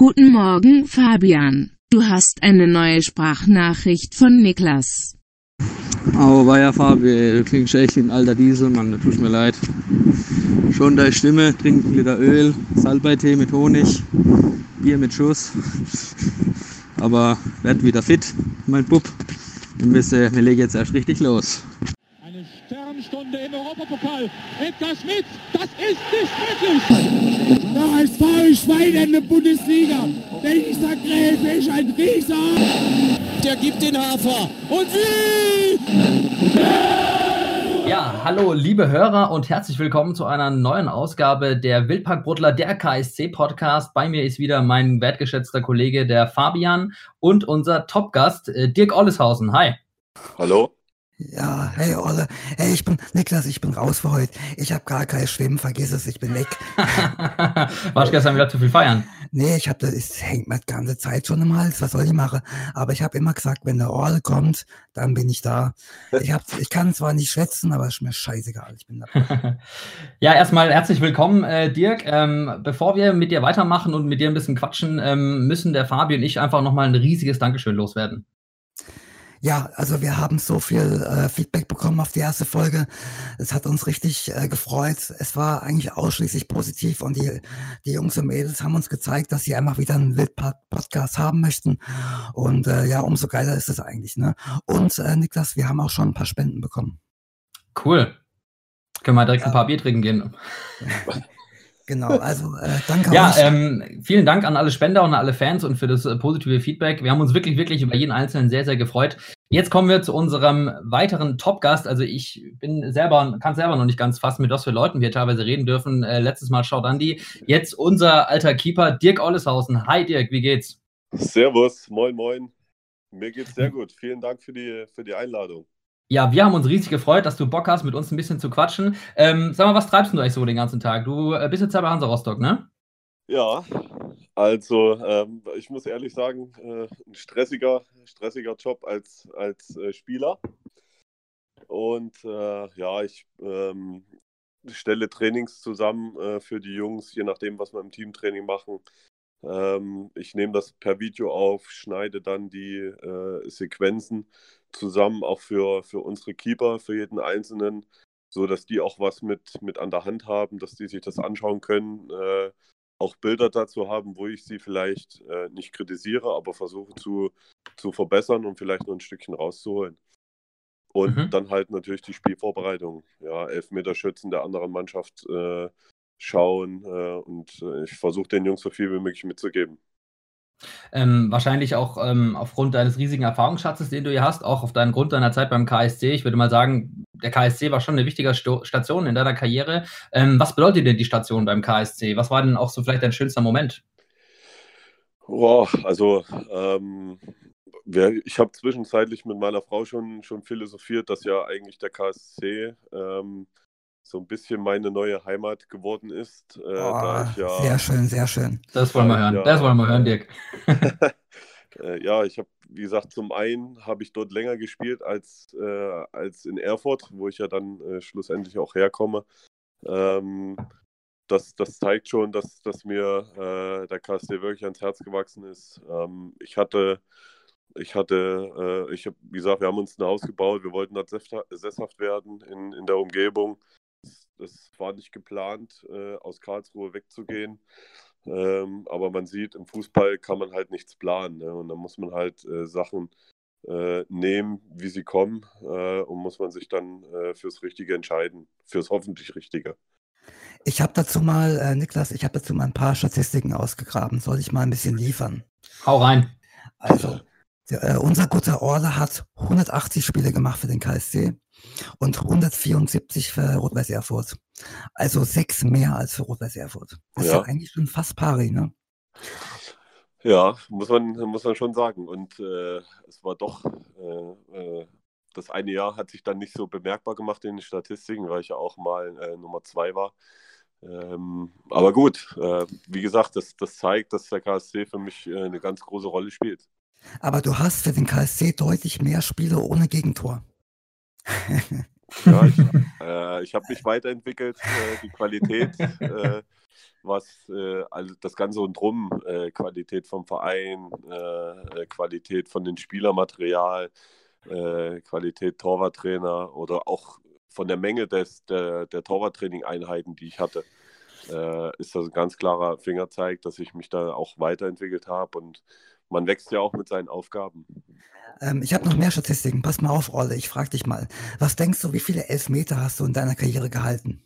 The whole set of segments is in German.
Guten Morgen, Fabian. Du hast eine neue Sprachnachricht von Niklas. Oh, ja Fabi, du klingst echt wie ein alter Diesel, Mann, das tut mir leid. Schon deine Stimme, trink ein Liter Öl, Salbeitee mit Honig, Bier mit Schuss. Aber werd wieder fit, mein Bub. Wir, müssen, wir legen jetzt erst richtig los. Sternstunde im Europapokal. Edgar Schmidt, das ist nicht möglich. Der HSV ist Schweine in der Bundesliga. Dieser Gräfe ist ein Rieser. Der gibt den Hafer. Und wie? Ja, hallo liebe Hörer und herzlich willkommen zu einer neuen Ausgabe der Wildparkbruddler, der KSC-Podcast. Bei mir ist wieder mein wertgeschätzter Kollege, der Fabian und unser Topgast, äh, Dirk Olleshausen. Hi. Hallo. Ja, hey Olle. Hey, ich bin Niklas, ich bin raus für heute. Ich habe gar kein Schwimmen, vergiss es, ich bin weg. Warst gestern wieder zu viel feiern? Nee, ich habe das, es hängt mir die ganze Zeit schon im Hals, was soll ich machen? Aber ich habe immer gesagt, wenn der Orle kommt, dann bin ich da. Ich, hab, ich kann zwar nicht schwätzen, aber es ist mir scheißegal, ich bin dabei. ja, erstmal herzlich willkommen, äh, Dirk. Ähm, bevor wir mit dir weitermachen und mit dir ein bisschen quatschen, ähm, müssen der Fabi und ich einfach nochmal ein riesiges Dankeschön loswerden. Ja, also wir haben so viel äh, Feedback bekommen auf die erste Folge. Es hat uns richtig äh, gefreut. Es war eigentlich ausschließlich positiv und die, die Jungs und Mädels haben uns gezeigt, dass sie einfach wieder einen Wild-Podcast haben möchten. Und äh, ja, umso geiler ist es eigentlich. Ne? Und äh, Niklas, wir haben auch schon ein paar Spenden bekommen. Cool. Können wir direkt ein paar Bier trinken gehen. Genau, also äh, danke Ja, ähm, vielen Dank an alle Spender und an alle Fans und für das äh, positive Feedback. Wir haben uns wirklich, wirklich über jeden Einzelnen sehr, sehr gefreut. Jetzt kommen wir zu unserem weiteren Top-Gast. Also ich bin selber, kann selber noch nicht ganz fassen, mit was für Leuten wir teilweise reden dürfen. Äh, letztes Mal Schau Dandi. Jetzt unser alter Keeper Dirk Olleshausen. Hi Dirk, wie geht's? Servus, moin, moin. Mir geht's sehr gut. Vielen Dank für die, für die Einladung. Ja, wir haben uns riesig gefreut, dass du Bock hast, mit uns ein bisschen zu quatschen. Ähm, sag mal, was treibst du eigentlich so den ganzen Tag? Du äh, bist jetzt ja bei Hansa Rostock, ne? Ja, also ähm, ich muss ehrlich sagen, äh, ein stressiger, stressiger Job als, als äh, Spieler. Und äh, ja, ich ähm, stelle Trainings zusammen äh, für die Jungs, je nachdem, was wir im Teamtraining machen. Ähm, ich nehme das per Video auf, schneide dann die äh, Sequenzen zusammen, auch für, für unsere Keeper, für jeden Einzelnen, so dass die auch was mit, mit an der Hand haben, dass die sich das anschauen können, äh, auch Bilder dazu haben, wo ich sie vielleicht äh, nicht kritisiere, aber versuche zu, zu verbessern und vielleicht noch ein Stückchen rauszuholen. Und mhm. dann halt natürlich die Spielvorbereitung. Ja, Elfmeterschützen der anderen Mannschaft äh, schauen äh, und äh, ich versuche den Jungs so viel wie möglich mitzugeben. Ähm, wahrscheinlich auch ähm, aufgrund deines riesigen Erfahrungsschatzes, den du hier hast, auch auf deinen Grund deiner Zeit beim KSC. Ich würde mal sagen, der KSC war schon eine wichtige Sto Station in deiner Karriere. Ähm, was bedeutet denn die Station beim KSC? Was war denn auch so vielleicht dein schönster Moment? Boah, also ähm, ich habe zwischenzeitlich mit meiner Frau schon, schon philosophiert, dass ja eigentlich der KSC ähm, so ein bisschen meine neue Heimat geworden ist. Äh, oh, ja, sehr schön, sehr schön. Das wollen wir hören. Ja, das wollen wir hören, Dirk. äh, ja, ich habe, wie gesagt, zum einen habe ich dort länger gespielt als, äh, als in Erfurt, wo ich ja dann äh, schlussendlich auch herkomme. Ähm, das, das zeigt schon, dass, dass mir äh, der KSD wirklich ans Herz gewachsen ist. Ähm, ich hatte ich hatte, äh, ich habe, wie gesagt, wir haben uns ein Haus gebaut, wir wollten da sesshaft werden in, in der Umgebung. Das war nicht geplant, äh, aus Karlsruhe wegzugehen. Ähm, aber man sieht, im Fußball kann man halt nichts planen. Ne? Und dann muss man halt äh, Sachen äh, nehmen, wie sie kommen. Äh, und muss man sich dann äh, fürs Richtige entscheiden. Fürs hoffentlich Richtige. Ich habe dazu mal, äh, Niklas, ich habe dazu mal ein paar Statistiken ausgegraben. Soll ich mal ein bisschen liefern? Hau rein. Also, der, unser guter Order hat 180 Spiele gemacht für den KSC und 174 für Rot-Weiß Erfurt. Also sechs mehr als für Rot-Weiß Erfurt. Das ja. ist ja eigentlich schon fast pari, ne? Ja, muss man, muss man schon sagen. Und äh, es war doch, äh, äh, das eine Jahr hat sich dann nicht so bemerkbar gemacht in den Statistiken, weil ich ja auch mal äh, Nummer zwei war. Ähm, aber gut, äh, wie gesagt, das, das zeigt, dass der KSC für mich äh, eine ganz große Rolle spielt. Aber du hast für den KSC deutlich mehr Spiele ohne Gegentor. ja, ich, äh, ich habe mich weiterentwickelt, äh, die Qualität. Äh, was also das Ganze und drum, äh, Qualität vom Verein, äh, Qualität von den Spielermaterial, Qualität Torwarttrainer oder auch von der Menge des, der, der Torwarttraining-Einheiten, die ich hatte, ist das ein ganz klarer Fingerzeig, dass ich mich da auch weiterentwickelt habe und man wächst ja auch mit seinen Aufgaben. Ähm, ich habe noch mehr Statistiken. Pass mal auf, Rolle. Ich frage dich mal. Was denkst du, wie viele Elfmeter hast du in deiner Karriere gehalten?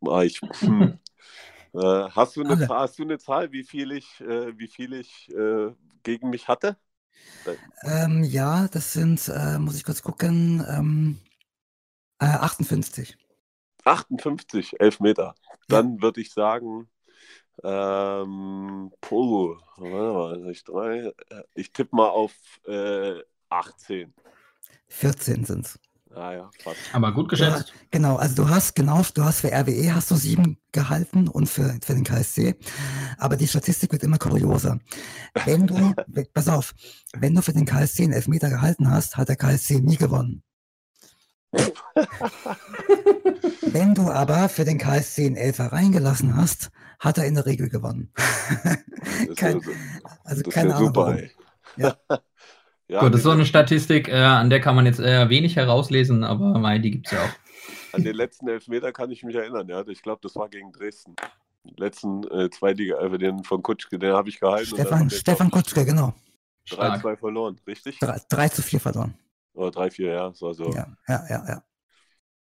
Boah, ich, hm. äh, hast, du eine, hast du eine Zahl, wie viel ich, äh, wie viel ich äh, gegen mich hatte? Ähm, ja, das sind, äh, muss ich kurz gucken, ähm, 58. 58, Elfmeter. Dann ja. würde ich sagen, ähm, puh, warte mal, ich, drei, äh, ich tippe mal auf äh, 18. 14 sind es. Ah ja, fast. Aber gut geschätzt. Ja, genau, also du hast genau, du hast für RWE hast du sieben gehalten und für, für den KSC. Aber die Statistik wird immer kurioser. Wenn du, pass auf, wenn du für den KSC einen Elfmeter gehalten hast, hat der KSC nie gewonnen. Wenn du aber für den KSC einen Elfer reingelassen hast, hat er in der Regel gewonnen. Kein, also keine Ahnung. Super, ja. ja, Gut, das ist so eine Statistik, äh, an der kann man jetzt eher wenig herauslesen, aber mei, die gibt es ja auch. An den letzten Elfmeter kann ich mich erinnern, ja. Ich glaube, das war gegen Dresden. Den letzten äh, Zweitliga, den von Kutschke, den habe ich gehalten. Stefan, Stefan Kutschke, genau. 3-2 verloren, richtig? 3, 3 zu 4 verloren. Oder 3, 4, ja. So, so. Ja, ja, ja, ja.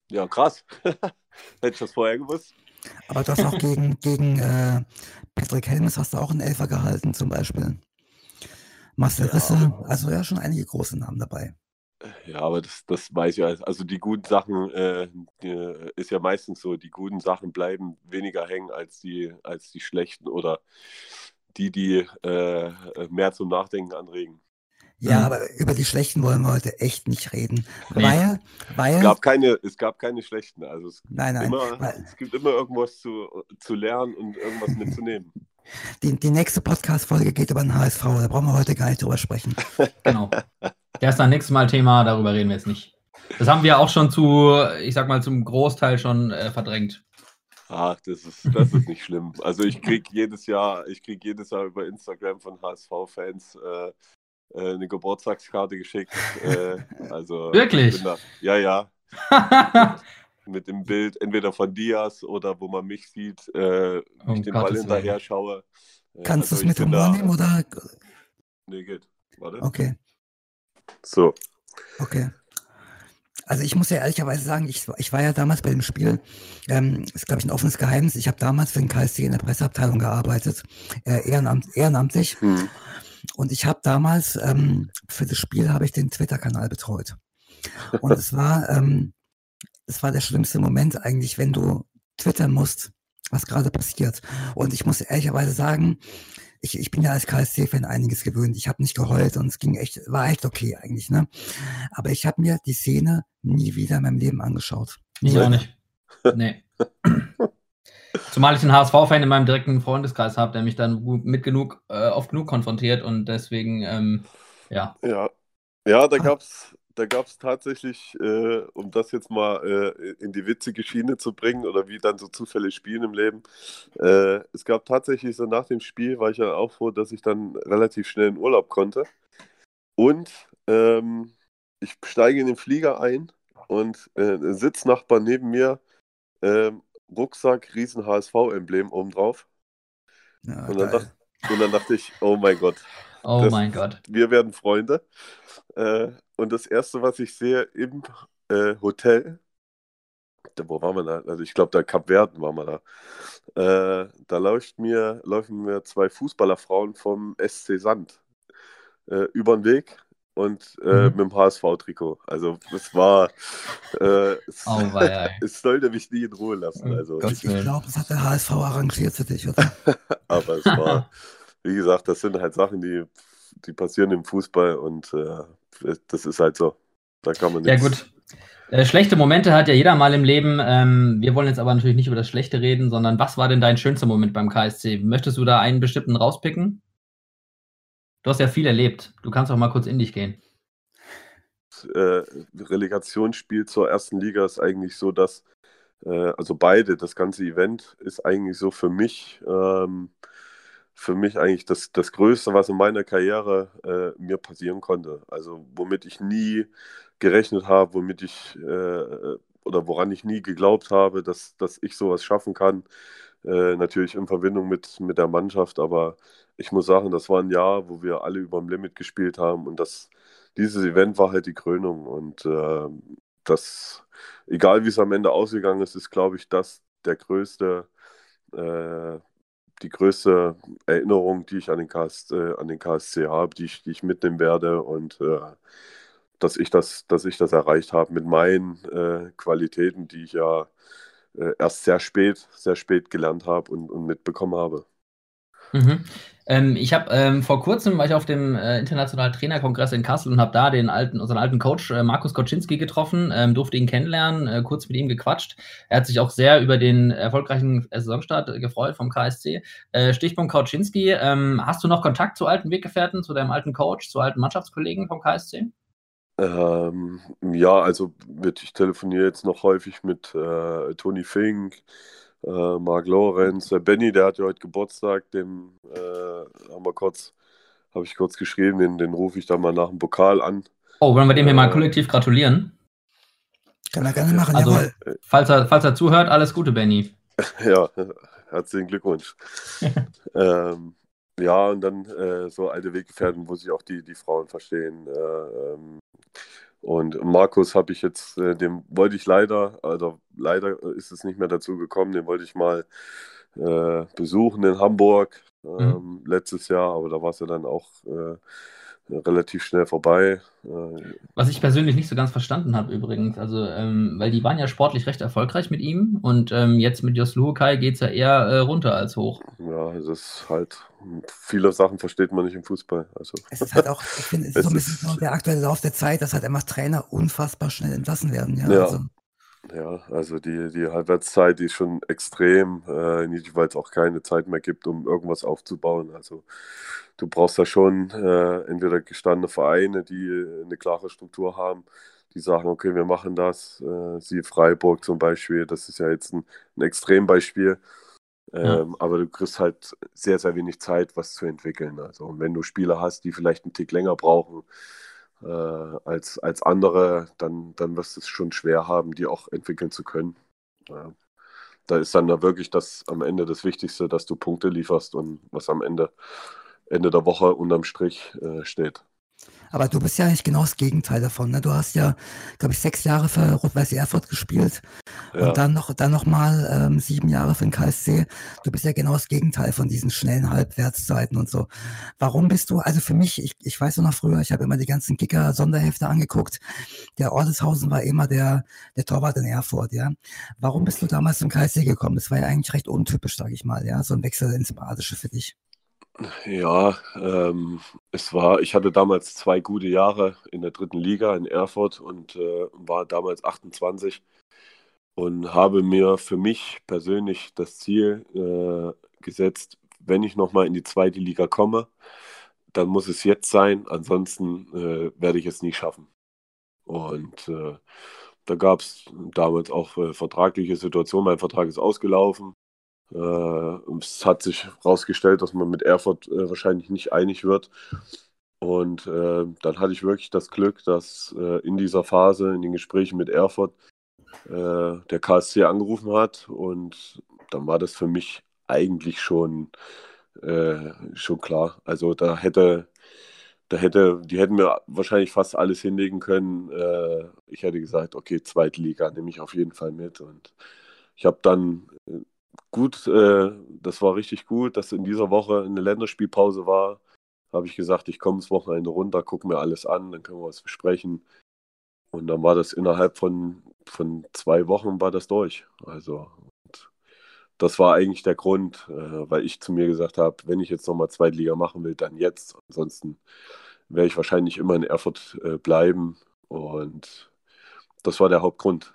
Ja, krass. Hätte ich das vorher gewusst. Aber du hast auch gegen, gegen äh, Patrick Helmes hast du auch einen Elfer gehalten, zum Beispiel. Marcel Risse, ja, also ja, schon einige große Namen dabei. Ja, aber das, das weiß ich ja. Also die guten Sachen äh, die, ist ja meistens so, die guten Sachen bleiben weniger hängen als die, als die schlechten oder die, die äh, mehr zum Nachdenken anregen. Ja, mhm. aber über die schlechten wollen wir heute echt nicht reden. Nee. Weil, weil. Es gab keine, es gab keine schlechten. Also es, nein, nein. Immer, weil, es gibt immer irgendwas zu, zu lernen und irgendwas mitzunehmen. Die, die nächste Podcast-Folge geht über den HSV, da brauchen wir heute gar nicht drüber sprechen. Genau. Der ist dann nächstes Mal Thema, darüber reden wir jetzt nicht. Das haben wir auch schon zu, ich sag mal, zum Großteil schon äh, verdrängt. Ach, das ist, das ist nicht schlimm. Also ich kriege jedes Jahr, ich kriege jedes Jahr über Instagram von HSV-Fans äh, äh, eine Geburtstagskarte geschickt. Äh, also Wirklich? Da, ja, ja. mit dem Bild entweder von Diaz oder wo man mich sieht, äh, oh, ich den Ball hinterher schaue. Äh, Kannst also du es mit Humor nehmen oder? Nee, geht. Warte. Okay. So. Okay. Also ich muss ja ehrlicherweise sagen, ich, ich war ja damals bei dem Spiel, ähm, ist glaube ich ein offenes Geheimnis, ich habe damals für den KSC in der Presseabteilung gearbeitet, äh, ehrenamt, ehrenamtlich. Hm. Und ich habe damals ähm, für das Spiel habe ich den Twitter-Kanal betreut. Und es war, ähm, es war der schlimmste Moment eigentlich, wenn du twittern musst, was gerade passiert. Und ich muss ehrlicherweise sagen, ich, ich bin ja als KSC-Fan einiges gewöhnt. Ich habe nicht geheult und es ging echt, war echt okay eigentlich, ne? Aber ich habe mir die Szene nie wieder in meinem Leben angeschaut. Ich auch nicht. Nee. Zumal ich einen HSV-Fan in meinem direkten Freundeskreis habe, der mich dann mit genug, äh, oft genug konfrontiert und deswegen, ähm, ja. Ja, ja da gab es da gab's tatsächlich, äh, um das jetzt mal äh, in die witzige Schiene zu bringen oder wie dann so Zufälle spielen im Leben, äh, es gab tatsächlich so nach dem Spiel, war ich ja auch froh, dass ich dann relativ schnell in Urlaub konnte. Und ähm, ich steige in den Flieger ein und äh, ein Sitznachbar neben mir ähm, Rucksack, riesen HSV-Emblem obendrauf. Ja, und, dann dacht, und, dann dachte ich, oh mein Gott. Oh das, mein Gott. Wir werden Freunde. Äh, und das Erste, was ich sehe im äh, Hotel, wo waren wir da? Also ich glaube, da Kap Verden waren wir da. Äh, da läuft mir, laufen mir zwei Fußballerfrauen vom SC Sand äh, über den Weg und äh, mhm. mit dem HSV-Trikot. Also es war, äh, es, oh, es, sollte mich nie in Ruhe lassen. Also, ich glaube, das hat der HSV arrangiert für dich, oder? Aber es war, wie gesagt, das sind halt Sachen, die, die passieren im Fußball und äh, das ist halt so. Da kann man nichts. Ja gut. Äh, schlechte Momente hat ja jeder mal im Leben. Ähm, wir wollen jetzt aber natürlich nicht über das Schlechte reden, sondern was war denn dein schönster Moment beim KSC? Möchtest du da einen bestimmten rauspicken? Du hast ja viel erlebt. Du kannst auch mal kurz in dich gehen. Äh, Relegationsspiel zur ersten Liga ist eigentlich so das, äh, also beide, das ganze Event ist eigentlich so für mich, ähm, für mich eigentlich das, das Größte, was in meiner Karriere äh, mir passieren konnte. Also womit ich nie gerechnet habe, womit ich äh, oder woran ich nie geglaubt habe, dass, dass ich sowas schaffen kann. Äh, natürlich in Verbindung mit, mit der Mannschaft, aber ich muss sagen, das war ein Jahr, wo wir alle über dem Limit gespielt haben und das, dieses Event war halt die Krönung und äh, das, egal wie es am Ende ausgegangen ist, ist, glaube ich, das der größte, äh, die größte Erinnerung, die ich an den, KS, äh, an den KSC habe, die ich, die ich mitnehmen werde und äh, dass ich das, dass ich das erreicht habe mit meinen äh, Qualitäten, die ich ja äh, erst sehr spät, sehr spät gelernt habe und, und mitbekommen habe. Mhm. Ähm, ich habe ähm, vor kurzem war ich auf dem äh, internationalen Trainerkongress in Kassel und habe da den alten, unseren alten Coach äh, Markus Koczynski getroffen, ähm, durfte ihn kennenlernen, äh, kurz mit ihm gequatscht. Er hat sich auch sehr über den erfolgreichen Saisonstart gefreut vom KSC. Äh, Stichpunkt Koczynski, ähm, hast du noch Kontakt zu alten Weggefährten, zu deinem alten Coach, zu alten Mannschaftskollegen vom KSC? Ähm, ja, also mit, ich telefoniere jetzt noch häufig mit äh, Toni Fink, äh, Marc Lorenz, der Benny, der hat ja heute Geburtstag, dem äh, haben wir kurz, habe ich kurz geschrieben, den, den rufe ich dann mal nach dem Pokal an. Oh, wollen wir dem hier mal äh, kollektiv gratulieren? Kann er gerne machen, also, jawohl. Falls er, falls er zuhört, alles Gute, Benny. ja, herzlichen Glückwunsch. ähm, ja, und dann äh, so alte Weggefährten, wo sich auch die, die Frauen verstehen. Äh, ähm, und Markus habe ich jetzt, äh, dem wollte ich leider, also leider ist es nicht mehr dazu gekommen, den wollte ich mal äh, besuchen in Hamburg mhm. ähm, mhm. letztes Jahr, aber da war es ja dann auch äh, relativ schnell vorbei. Was ich persönlich nicht so ganz verstanden habe übrigens, also ähm, weil die waren ja sportlich recht erfolgreich mit ihm und ähm, jetzt mit Jos Luhukai geht es ja eher äh, runter als hoch. Ja, es ist halt, viele Sachen versteht man nicht im Fußball. Also. Es ist halt auch, ich finde, es ist so ein bisschen so der aktuelle Lauf der Zeit, dass halt einfach Trainer unfassbar schnell entlassen werden. Ja, ja. Also. Ja, also die, die Halbwertszeit die ist schon extrem, äh, weil es auch keine Zeit mehr gibt, um irgendwas aufzubauen. Also du brauchst da schon äh, entweder gestandene Vereine, die eine klare Struktur haben, die sagen, okay, wir machen das. Äh, sie Freiburg zum Beispiel, das ist ja jetzt ein, ein Extrembeispiel. Ähm, ja. Aber du kriegst halt sehr, sehr wenig Zeit, was zu entwickeln. Also wenn du Spieler hast, die vielleicht einen Tick länger brauchen, äh, als, als andere, dann, dann wirst du es schon schwer haben, die auch entwickeln zu können. Ja. Da ist dann da wirklich das am Ende das Wichtigste, dass du Punkte lieferst und was am Ende, Ende der Woche unterm Strich äh, steht. Aber du bist ja eigentlich genau das Gegenteil davon. Ne? Du hast ja, glaube ich, sechs Jahre für Rot-Weiß Erfurt gespielt ja. und dann noch, dann noch mal ähm, sieben Jahre für den KSC. Du bist ja genau das Gegenteil von diesen schnellen Halbwertszeiten und so. Warum bist du, also für mich, ich, ich weiß noch früher, ich habe immer die ganzen Kicker-Sonderhefte angeguckt. Der Ordeshausen war immer der, der Torwart in Erfurt, ja. Warum bist du damals zum KSC gekommen? Das war ja eigentlich recht untypisch, sage ich mal, ja. So ein Wechsel ins Badische für dich. Ja, ähm, es war, ich hatte damals zwei gute Jahre in der dritten Liga in Erfurt und äh, war damals 28 und habe mir für mich persönlich das Ziel äh, gesetzt, wenn ich nochmal in die zweite Liga komme, dann muss es jetzt sein, ansonsten äh, werde ich es nie schaffen. Und äh, da gab es damals auch äh, vertragliche Situationen, mein Vertrag ist ausgelaufen es hat sich herausgestellt, dass man mit Erfurt äh, wahrscheinlich nicht einig wird. Und äh, dann hatte ich wirklich das Glück, dass äh, in dieser Phase, in den Gesprächen mit Erfurt, äh, der KSC angerufen hat. Und dann war das für mich eigentlich schon, äh, schon klar. Also da hätte, da hätte, die hätten mir wahrscheinlich fast alles hinlegen können. ich hätte gesagt, okay, zweite Liga nehme ich auf jeden Fall mit. Und ich habe dann gut, äh, das war richtig gut, dass in dieser Woche eine Länderspielpause war. Habe ich gesagt, ich komme das Wochenende runter, gucke mir alles an, dann können wir was besprechen. Und dann war das innerhalb von, von zwei Wochen war das durch. Also das war eigentlich der Grund, äh, weil ich zu mir gesagt habe, wenn ich jetzt nochmal Zweitliga machen will, dann jetzt. Ansonsten werde ich wahrscheinlich immer in Erfurt äh, bleiben. Und das war der Hauptgrund.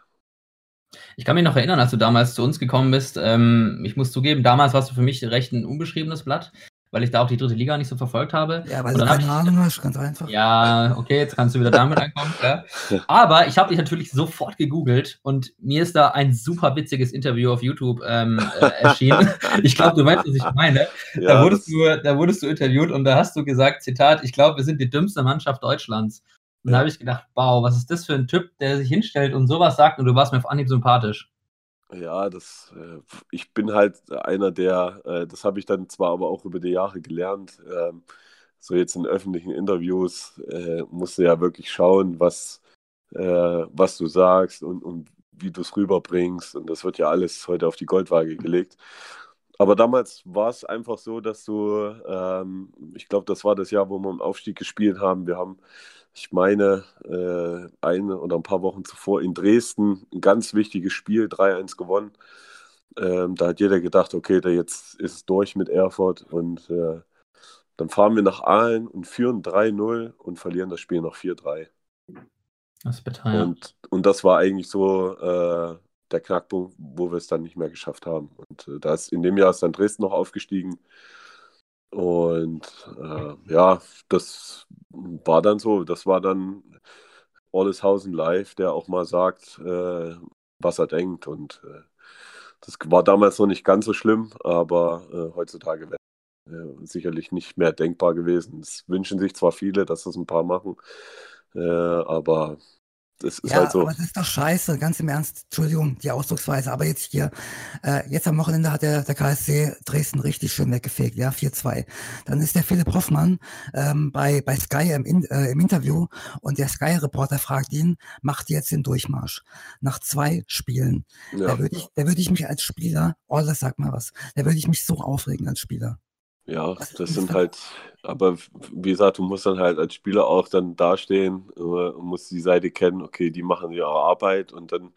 Ich kann mich noch erinnern, als du damals zu uns gekommen bist. Ähm, ich muss zugeben, damals warst du für mich recht ein unbeschriebenes Blatt. weil ich da auch die dritte Liga nicht so verfolgt habe. Ja, weil du keine Ahnung hast, ganz einfach. Ja, okay, jetzt kannst du wieder damit ankommen. Ja. Aber ich habe dich natürlich sofort gegoogelt und mir ist da ein super witziges Interview auf YouTube ähm, äh, erschienen. Ich glaube, du weißt, was ich meine. Da Ja, wurdest, du, da wurdest du interviewt und da hast du gesagt, Zitat, ich glaube, wir sind die dümmste Mannschaft Deutschlands. Und da Ja. habe ich gedacht, wow, was ist das für ein Typ, der sich hinstellt und sowas sagt und du warst mir auf Anhieb sympathisch. ja, das, äh, ich bin halt einer, der, äh, das habe ich dann zwar aber auch über die Jahre gelernt, ähm, so jetzt in öffentlichen Interviews äh, musst du ja wirklich schauen, was, was du sagst und, und wie du es rüberbringst. Und das wird ja alles heute auf die Goldwaage gelegt. Aber damals war es einfach so, dass du, ähm, ich glaube, das war das Jahr, wo wir im Aufstieg gespielt haben. Wir haben, ich meine, äh, eine oder ein paar Wochen zuvor in Dresden ein ganz wichtiges Spiel, 3-1 gewonnen. Ähm, da hat jeder gedacht, okay, da jetzt ist es durch mit Erfurt. Und äh, dann fahren wir nach Aalen und führen 3-0 und verlieren das Spiel noch 4-3. Das ist bitter, ja. Und, und das war eigentlich so äh, der Knackpunkt, wo wir es dann nicht mehr geschafft haben. Und äh, da ist, in dem Jahr ist dann Dresden noch aufgestiegen. Und äh, ja, das war dann so. Das war dann Olleshausen live, der auch mal sagt, äh, was er denkt. Und äh, das war damals noch nicht ganz so schlimm, aber äh, heutzutage wäre äh, sicherlich nicht mehr denkbar gewesen. Es wünschen sich zwar viele, dass das ein paar machen, äh, aber das ist Ja, halt so. aber das ist doch scheiße, ganz im Ernst. Entschuldigung, die Ausdrucksweise. Aber jetzt hier, äh, jetzt am Wochenende hat der, der KSC Dresden richtig schön weggefegt, ja, 4-2. Dann ist der Philipp Hoffmann ähm, bei, bei Sky im, In, äh, im Interview und der Sky-Reporter fragt ihn, macht jetzt den Durchmarsch? Nach zwei Spielen. Ja. Da würde ich, da würde ich mich als Spieler, oh, das sag mal was, da würde ich mich so aufregen als Spieler. Ja, das sind halt, aber wie gesagt, du musst dann halt als Spieler auch dann dastehen äh, und musst die Seite kennen, okay, die machen ihre Arbeit und dann,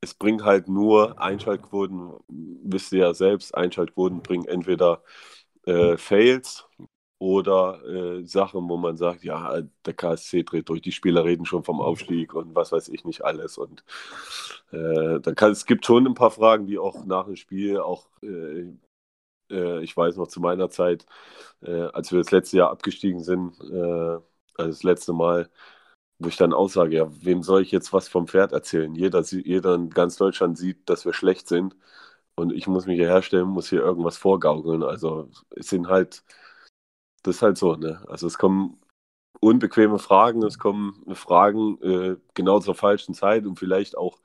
es bringt halt nur Einschaltquoten, wisst ihr ja selbst, Einschaltquoten bringen entweder äh, Fails oder äh, Sachen, wo man sagt, ja, der KSC dreht durch, die Spieler reden schon vom Aufstieg und was weiß ich nicht alles und äh, da kann, es gibt schon ein paar Fragen, die auch nach dem Spiel auch äh, äh, ich weiß noch zu meiner Zeit, äh, als wir das letzte Jahr abgestiegen sind, äh, also das letzte Mal, wo ich dann aussage, ja, wem soll ich jetzt was vom Pferd erzählen? Jeder, jeder in ganz Deutschland sieht, dass wir schlecht sind und ich muss mich hier herstellen, muss hier irgendwas vorgaukeln. Also es sind halt, das ist halt so, ne? Also es kommen unbequeme Fragen, es kommen Fragen äh, genau zur falschen Zeit und vielleicht auch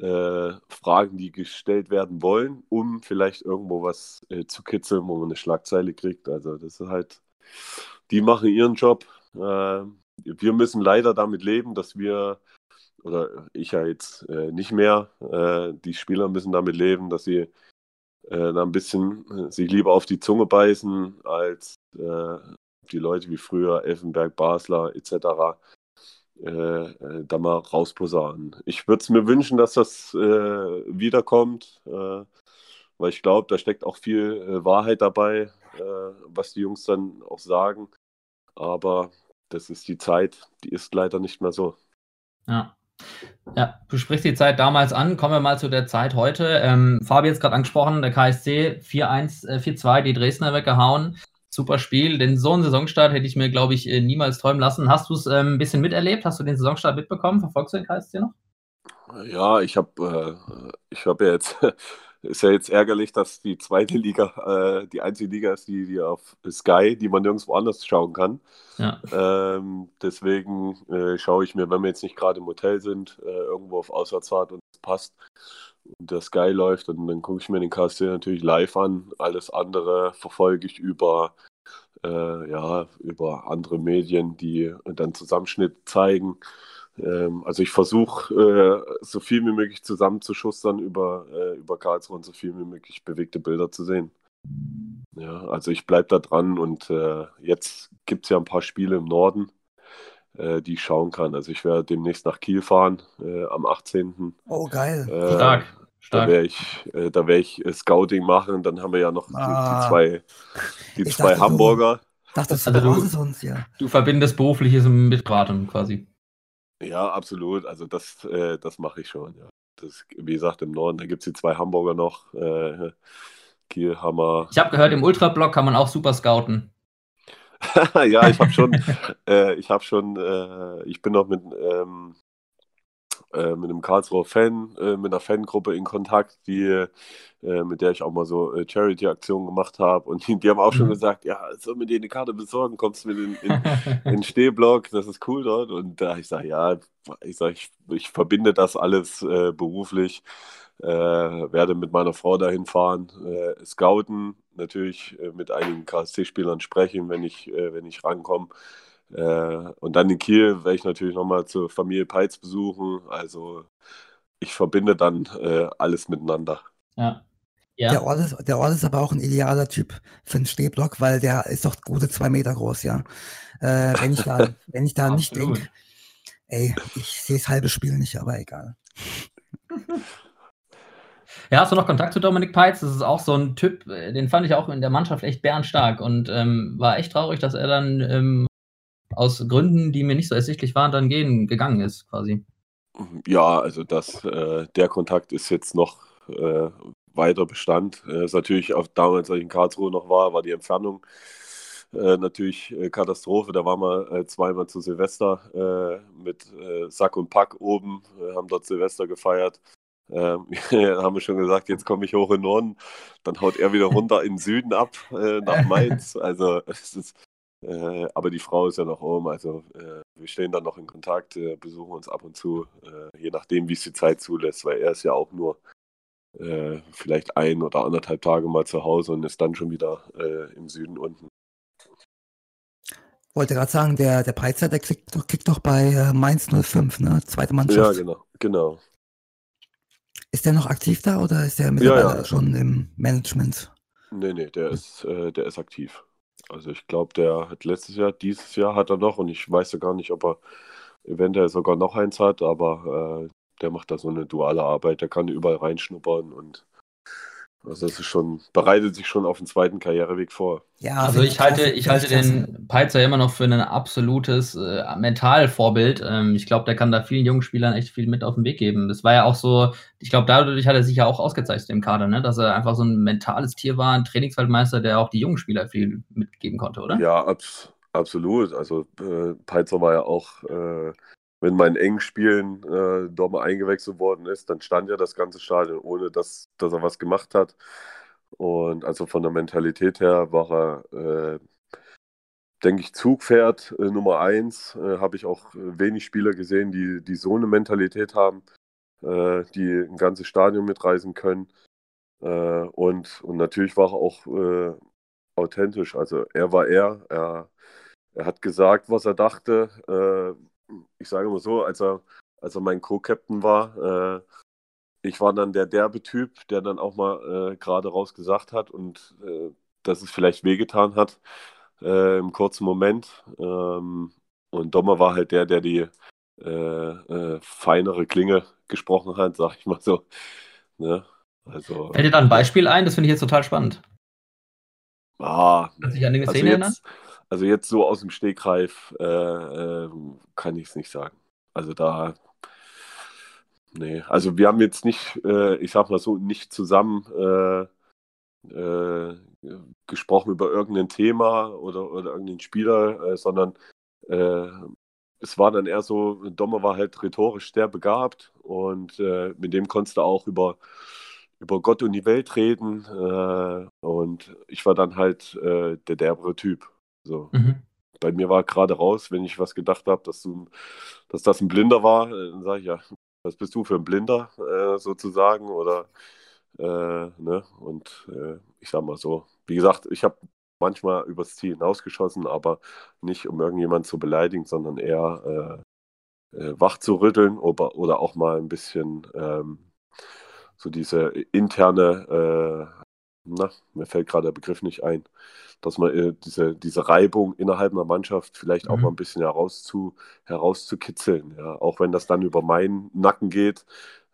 äh, Fragen, die gestellt werden wollen, um vielleicht irgendwo was äh, zu kitzeln, wo man eine Schlagzeile kriegt. Also das ist halt, die machen ihren Job. Äh, wir müssen leider damit leben, dass wir, oder ich ja jetzt äh, nicht mehr, äh, die Spieler müssen damit leben, dass sie da ein bisschen sich lieber auf die Zunge beißen, als die Leute wie früher, Elfenberg, Basler etc äh, äh, da mal rausposaunen. Ich würde es mir wünschen, dass das äh, wiederkommt, äh, weil ich glaube, da steckt auch viel äh, Wahrheit dabei, äh, was die Jungs dann auch sagen. Aber das ist die Zeit, die ist leider nicht mehr so. Ja. Ja, du sprichst die Zeit damals an. Kommen wir mal zu der Zeit heute. Ähm, Fabi hat es gerade angesprochen, der KSC 4-1, äh, 4-2, die Dresdner weggehauen. Super Spiel. Denn so einen Saisonstart hätte ich mir, glaube ich, äh, niemals träumen lassen. Hast du es ähm, ein bisschen miterlebt? Hast du den Saisonstart mitbekommen? Verfolgst du den KSC noch? Ja, ich habe äh, ich hab ja jetzt, ist ja jetzt ärgerlich, dass die zweite Liga äh, die einzige Liga ist, die, die auf Sky, die man nirgendwo anders schauen kann. Ja. Ähm, deswegen äh, schaue ich mir, wenn wir jetzt nicht gerade im Hotel sind, äh, irgendwo auf Auswärtsfahrt und es passt der Sky läuft, und dann gucke ich mir den KSC natürlich live an. Alles andere verfolge ich über, äh, ja, über andere Medien, die dann Zusammenschnitt zeigen. Ähm, also ich versuche, äh, so viel wie möglich zusammenzuschustern über, äh, über Karlsruhe und so viel wie möglich bewegte Bilder zu sehen. Ja, also ich bleibe da dran und äh, jetzt gibt es ja ein paar Spiele im Norden, äh, die ich schauen kann. Also ich werde demnächst nach Kiel fahren äh, am 18. Oh, geil. Äh, Stark. Da Stark. werde ich, äh, da werd ich äh, Scouting machen. Dann haben wir ja noch die, Ah. die zwei, die Ich zwei dachte, du- Hamburger. Dachtest du, Also du uns, ja. Du verbindest Berufliches mit Beratung quasi. Ja, absolut. Also das, äh, das mache ich schon. Ja. Das, wie gesagt, im Norden, da gibt es die zwei Hamburger noch. Äh, Kiel haben wir. Ich habe gehört, im Ultrablock kann man auch super scouten. ja, ich habe schon, äh, ich habe schon, äh, ich bin noch mit, ähm, äh, mit einem Karlsruher Fan, äh, mit einer Fangruppe in Kontakt, die, äh, mit der ich auch mal so äh, Charity-Aktionen gemacht habe. Und die, die, haben auch schon Mhm. gesagt, ja, soll mir dir eine Karte besorgen, kommst du mit in, in, in den Stehblock, das ist cool dort. Und da ich sage, ja, ich sage, ich, ich verbinde das alles beruflich. Äh, werde mit meiner Frau dahin fahren, äh, scouten, natürlich äh, mit einigen KSC-Spielern sprechen, wenn ich, äh, wenn ich rankomme. Äh, und dann in Kiel werde ich natürlich nochmal zur Familie Peitz besuchen. Also ich verbinde dann äh, alles miteinander. Ja. Der, Ja. Ort ist, der Ort ist aber auch ein idealer Typ für einen Stehblock, weil der ist doch gute zwei Meter groß, ja. Äh, wenn ich da, wenn ich da nicht denke, ey, ich sehe das halbe Spiel nicht, aber egal. Ja, hast du noch Kontakt zu Dominik Peitz? Das ist auch so ein Typ, äh, den fand ich auch in der Mannschaft echt bärenstark und ähm, war echt traurig, dass er dann ähm, aus Gründen, die mir nicht so ersichtlich waren, dann gehen gegangen ist, quasi. Ja, also das, äh, der Kontakt ist jetzt noch äh, weiter Bestand. Äh, ist natürlich auch damals, als ich in Karlsruhe noch war, war die Entfernung äh, natürlich äh, Katastrophe. Da waren wir äh, zweimal zu Silvester äh, mit äh, Sack und Pack oben, haben dort Silvester gefeiert. Ähm, haben wir schon gesagt, jetzt komme ich hoch in den Norden. Dann haut er wieder runter in den Süden ab, äh, nach Mainz. Also es ist, äh, aber die Frau ist ja noch oben, also äh, wir stehen dann noch in Kontakt, äh, besuchen uns ab und zu, äh, je nachdem, wie es die Zeit zulässt, weil er ist ja auch nur äh, vielleicht ein oder anderthalb Tage mal zu Hause und ist dann schon wieder im Süden unten. Wollte gerade sagen, der, der Peizer, der doch, kickt doch bei Mainz 05, ne? Zweite Ja, Mannschaft. genau, genau. Ist der noch aktiv da oder ist der mittlerweile ja. schon im Management? Nee, nee, der ist, äh, der ist aktiv. Also ich glaube, der hat letztes Jahr, dieses Jahr hat er noch und ich weiß ja gar nicht, ob er eventuell sogar noch eins hat, aber äh, der macht da so eine duale Arbeit, der kann überall reinschnuppern und also das ist schon, bereitet sich schon auf den zweiten Karriereweg vor. Ja, Also ich halte, ich halte den Peitzer immer noch für ein absolutes äh, Mentalvorbild. Ähm, ich glaube, der kann da vielen jungen Spielern echt viel mit auf den Weg geben. Das war ja auch so, ich glaube, dadurch hat er sich ja auch ausgezeichnet im Kader, ne? dass er einfach so ein mentales Tier war, ein Trainingsweltmeister, der auch die jungen Spieler viel mitgeben konnte, oder? Ja, abs absolut. Also äh, Peitzer war ja auch, äh, wenn man in engen Spielen äh, mal eingewechselt worden ist, dann stand ja das ganze Stadion, ohne dass, dass er was gemacht hat. Und also von der Mentalität her war er, äh, denke ich, Zugpferd äh, Nummer eins. Äh, Habe ich auch äh, wenig Spieler gesehen, die, die so eine Mentalität haben, äh, die ein ganzes Stadion mitreisen können. Äh, und, und natürlich war er auch authentisch. Also er war er. Er, er hat gesagt, was er dachte. Ich sage mal so, als er, als er mein Co-Captain war, äh, ich war dann der derbe Typ, der dann auch mal äh, gerade raus gesagt hat und äh, dass es vielleicht wehgetan hat äh, im kurzen Moment. Ähm, und Dommer war halt der, der die äh, äh, feinere Klinge gesprochen hat, sag ich mal so. Ne? Also, Fällt dir da ein Beispiel ein? Das finde ich jetzt total spannend. ah, Kannst du dich an eine also Szene erinnern? Also jetzt so aus dem Stegreif äh, äh, kann ich es nicht sagen. Also da, nee, also wir haben jetzt nicht, äh, ich sag mal so, nicht zusammen äh, äh, gesprochen über irgendein Thema oder, oder irgendeinen Spieler, äh, sondern es war dann eher so, Dommer war halt rhetorisch sehr begabt und mit dem konntest du auch über, über Gott und die Welt reden äh, und ich war dann halt äh, der derbere Typ. So. Mhm. Bei mir war gerade raus, wenn ich was gedacht habe, dass, du, dass das ein Blinder war, äh, dann sage ich ja, was bist du für ein Blinder äh, sozusagen oder äh, ne? Und äh, ich sag mal so, wie gesagt, ich habe manchmal übers Ziel hinausgeschossen, aber nicht um irgendjemanden zu beleidigen, sondern eher äh, äh, wach zu rütteln oder, oder auch mal ein bisschen ähm, so diese interne, na, mir fällt gerade der Begriff nicht ein, dass man äh, diese, diese Reibung innerhalb einer Mannschaft vielleicht auch Mhm. mal ein bisschen herauszu, herauszukitzeln. Ja? Auch wenn das dann über meinen Nacken geht,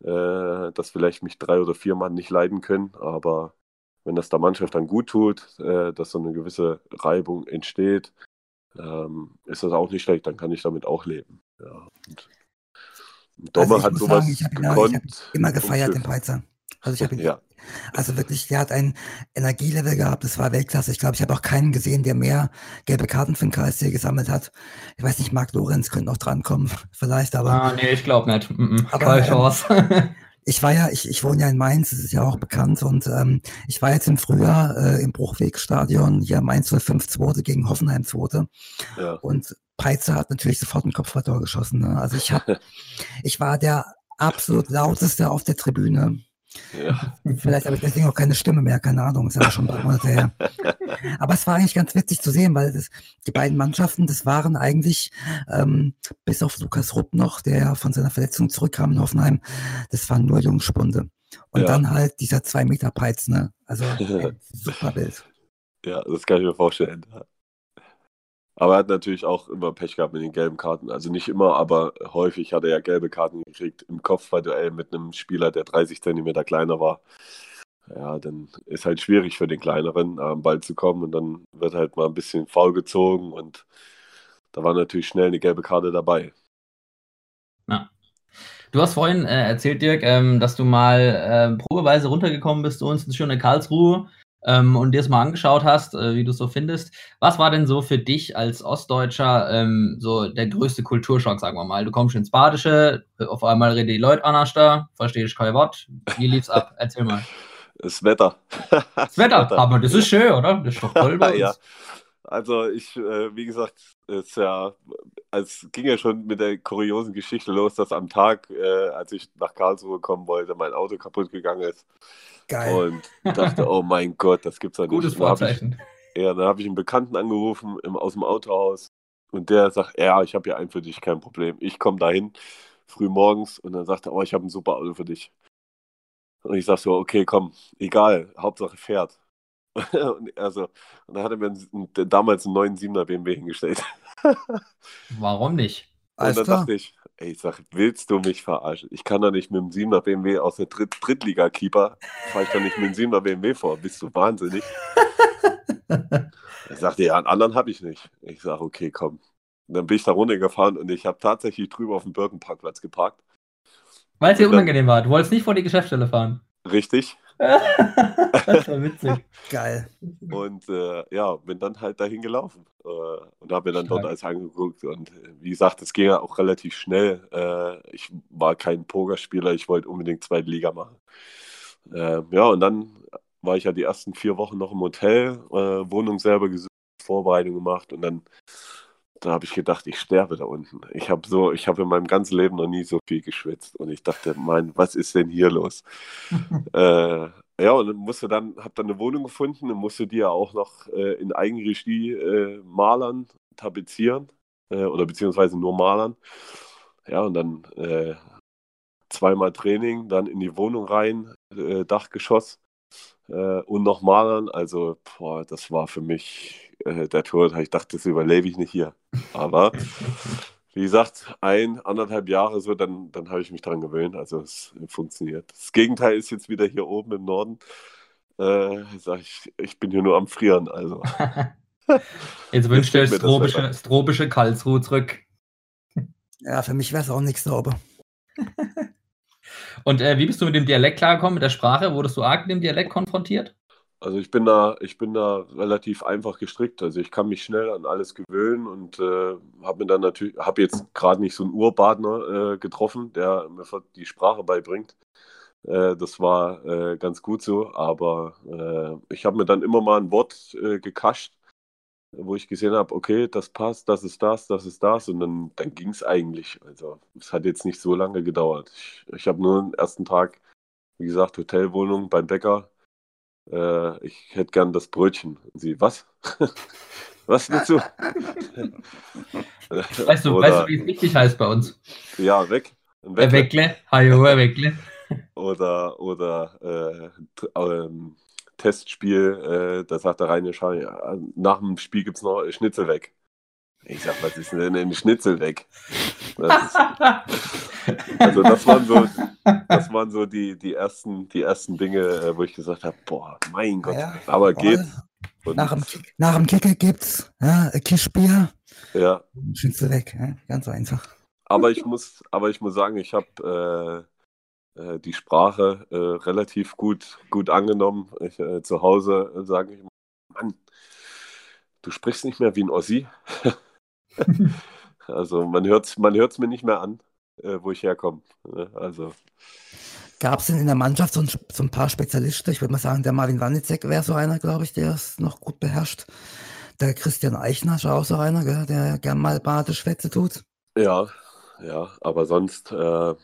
äh, dass vielleicht mich drei oder vier Mann nicht leiden können, aber wenn das der Mannschaft dann gut tut, äh, dass so eine gewisse Reibung entsteht, ähm, ist das auch nicht schlecht, dann kann ich damit auch leben. Ja. Und, und Also Dommer ich hat sowas sagen, ich ihn ja- ich gekonnt. Immer gefeiert, den Peizer. Also ich habe ihn Ja. Also wirklich, der hat ein Energielevel gehabt, das war Weltklasse. Ich glaube, ich habe auch keinen gesehen, der mehr gelbe Karten für den KSC gesammelt hat. Ich weiß nicht, Marc Lorenz könnte noch drankommen, vielleicht, aber. Ah, nee, ich glaube nicht. Mm -mm, Aber, ähm. Ich war ja, ich, ich wohne ja in Mainz, das ist ja auch bekannt und ähm, ich war jetzt im Frühjahr äh, im Bruchwegstadion, hier Mainz 05 2. gegen Hoffenheim 2. Ja. Und Peitzer hat natürlich sofort ein Kopfballtor geschossen. Ne? Also ich hab, ich war der absolut lauteste auf der Tribüne. Ja. Vielleicht habe ich deswegen auch keine Stimme mehr, keine Ahnung, ist ja schon ein paar Monate her. Aber es war eigentlich ganz witzig zu sehen, weil das, die beiden Mannschaften, das waren eigentlich, ähm, bis auf Lukas Rupp noch, der von seiner Verletzung zurückkam in Hoffenheim, das waren nur Jungspunde. Und Ja. dann halt dieser zwei Meter Peiz, ne? Also super Bild. Ja, das kann ich mir vorstellen. Ja. Aber er hat natürlich auch immer Pech gehabt mit den gelben Karten. Also nicht immer, aber häufig hat er ja gelbe Karten gekriegt im Kopfballduell mit einem Spieler, der 30 Zentimeter kleiner war. Ja, dann ist halt schwierig für den Kleineren, am Ball zu kommen und dann wird halt mal ein bisschen faul gezogen und da war natürlich schnell eine gelbe Karte dabei. Du hast vorhin äh, erzählt, Dirk, ähm, dass du mal äh, probeweise runtergekommen bist zu uns ins schöne Karlsruhe ähm, und dir es mal angeschaut hast, äh, wie du es so findest. Was war denn so für dich als Ostdeutscher ähm, so der größte Kulturschock, sagen wir mal? Du kommst ins Badische, auf einmal reden die Leute anders da, verstehe ich kein Wort. Wie lief's ab? Erzähl mal. Das Wetter. Das Wetter, aber das ist schön, oder? Das ist doch toll bei uns. ja. Also ich, äh, wie gesagt, es ja, es ging ja schon mit der kuriosen Geschichte los, dass am Tag, äh, als ich nach Karlsruhe kommen wollte, mein Auto kaputt gegangen ist Geil. und dachte, oh mein Gott, das gibt's ja nicht. Gutes hab ich, Vorzeichen. ja, dann habe ich einen Bekannten angerufen im, aus dem Autohaus und der sagt, ja, ich habe hier einen für dich, kein Problem. Ich komme dahin früh morgens und dann sagt er, oh, ich habe ein super Auto für dich. Und ich sag so, okay, komm, egal, Hauptsache fährt. Und, also, und dann hat er mir einen, damals einen neuen 7er BMW hingestellt. Warum nicht? Und Alles dann klar. dachte ich, ey, ich sag, willst du mich verarschen? Ich kann doch nicht mit dem 7er BMW aus der Dritt Drittliga-Keeper, fahre ich doch nicht mit dem 7er BMW vor. Bist du wahnsinnig? er sagte, ja, einen anderen habe ich nicht. Ich sage, okay, komm. Und dann bin ich da runtergefahren und ich habe tatsächlich drüber auf dem Birkenparkplatz geparkt. Weil es dir unangenehm war. Du wolltest nicht vor die Geschäftsstelle fahren. Richtig. das war witzig. Geil. Und äh, ja, bin dann halt dahin gelaufen äh, und habe mir dann dort Stark. alles angeguckt. Und äh, wie gesagt, es ging ja auch relativ schnell. Äh, ich war kein Pokerspieler, ich wollte unbedingt zweite Liga machen. Äh, ja, und dann war ich ja die ersten vier Wochen noch im Hotel, äh, Wohnung selber gesucht, Vorbereitung gemacht und dann da habe ich gedacht, ich sterbe da unten. Ich habe so, ich habe in meinem ganzen Leben noch nie so viel geschwitzt und ich dachte, mein, was ist denn hier los? äh, ja, und dann musste dann, habe dann eine Wohnung gefunden und musste die ja auch noch äh, in Eigenregie äh, malern, tapezieren äh, oder beziehungsweise nur malern. Ja, und dann äh, zweimal Training, dann in die Wohnung rein, äh, Dachgeschoss und noch malern. Also, boah, das war für mich äh, der Tod. Ich dachte, das überlebe ich nicht hier. Aber wie gesagt, ein, anderthalb Jahre so, dann, dann habe ich mich dran gewöhnt. Also es funktioniert. Das Gegenteil ist jetzt wieder hier oben im Norden. Äh, sag ich, ich bin hier nur am Frieren. Also Jetzt wünscht ihr das tropische Karlsruhe zurück. Ja, für mich wäre es auch nichts sauber. Und äh, wie bist du mit dem Dialekt klargekommen, mit der Sprache? Wurdest du arg mit dem Dialekt konfrontiert? Also ich bin da, ich bin da relativ einfach gestrickt. Also ich kann mich schnell an alles gewöhnen und äh, habe mir dann natürlich, habe jetzt gerade nicht so einen Urpartner äh, getroffen, der mir die Sprache beibringt. Äh, das war äh, ganz gut so, aber äh, ich habe mir dann immer mal ein Wort äh, gekascht, wo ich gesehen habe, okay, das passt, das ist das, das ist das und dann, dann ging es eigentlich. Also es hat jetzt nicht so lange gedauert. Ich, ich habe nur den ersten Tag, wie gesagt, Hotelwohnung beim Bäcker äh, ich hätte gern das Brötchen. Und sie, was? was du? Weißt du, Oder, weißt du wie es richtig heißt bei uns? Ja, weg. Ein Ein Weckle. Weckle. Hallo, ein Weckle. Oder, oder äh, ähm, Testspiel, äh, da sagt der ja, nach dem Spiel gibt es noch Schnitzel weg. Ich sag, was ist denn ein Schnitzel weg? Das ist, also das waren so, das waren so die, die, ersten, die ersten Dinge, äh, wo ich gesagt habe, boah, mein Gott, Ja, aber geht. Voll. Nach dem, nach dem Kicker gibt's ja, ein Kischbier. Ja, Schnitzel weg. Ja? Ganz einfach. aber ich muss, aber ich muss sagen, ich habe äh, die Sprache äh, relativ gut, gut angenommen. Ich, äh, zu Hause sage ich, Mann, du sprichst nicht mehr wie ein Ossi. also man hört es man hört's mir nicht mehr an, äh, wo ich herkomme. Ne? Also. Gab es denn in der Mannschaft so ein, so ein paar Spezialisten? Ich würde mal sagen, der Marvin Wanitzek wäre so einer, glaube ich, der es noch gut beherrscht. Der Christian Eichner ist auch so einer, gell, der gern mal Badeschwätze tut. Ja, ja, aber sonst äh,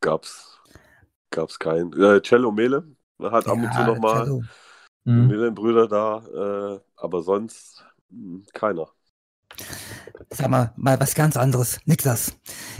gab es keinen. Äh, Cello Mele hat ab und zu nochmal mhm. Mele-Brüder da, äh, aber sonst mh, hm, keiner. Sag mal, mal was ganz anderes. Niklas,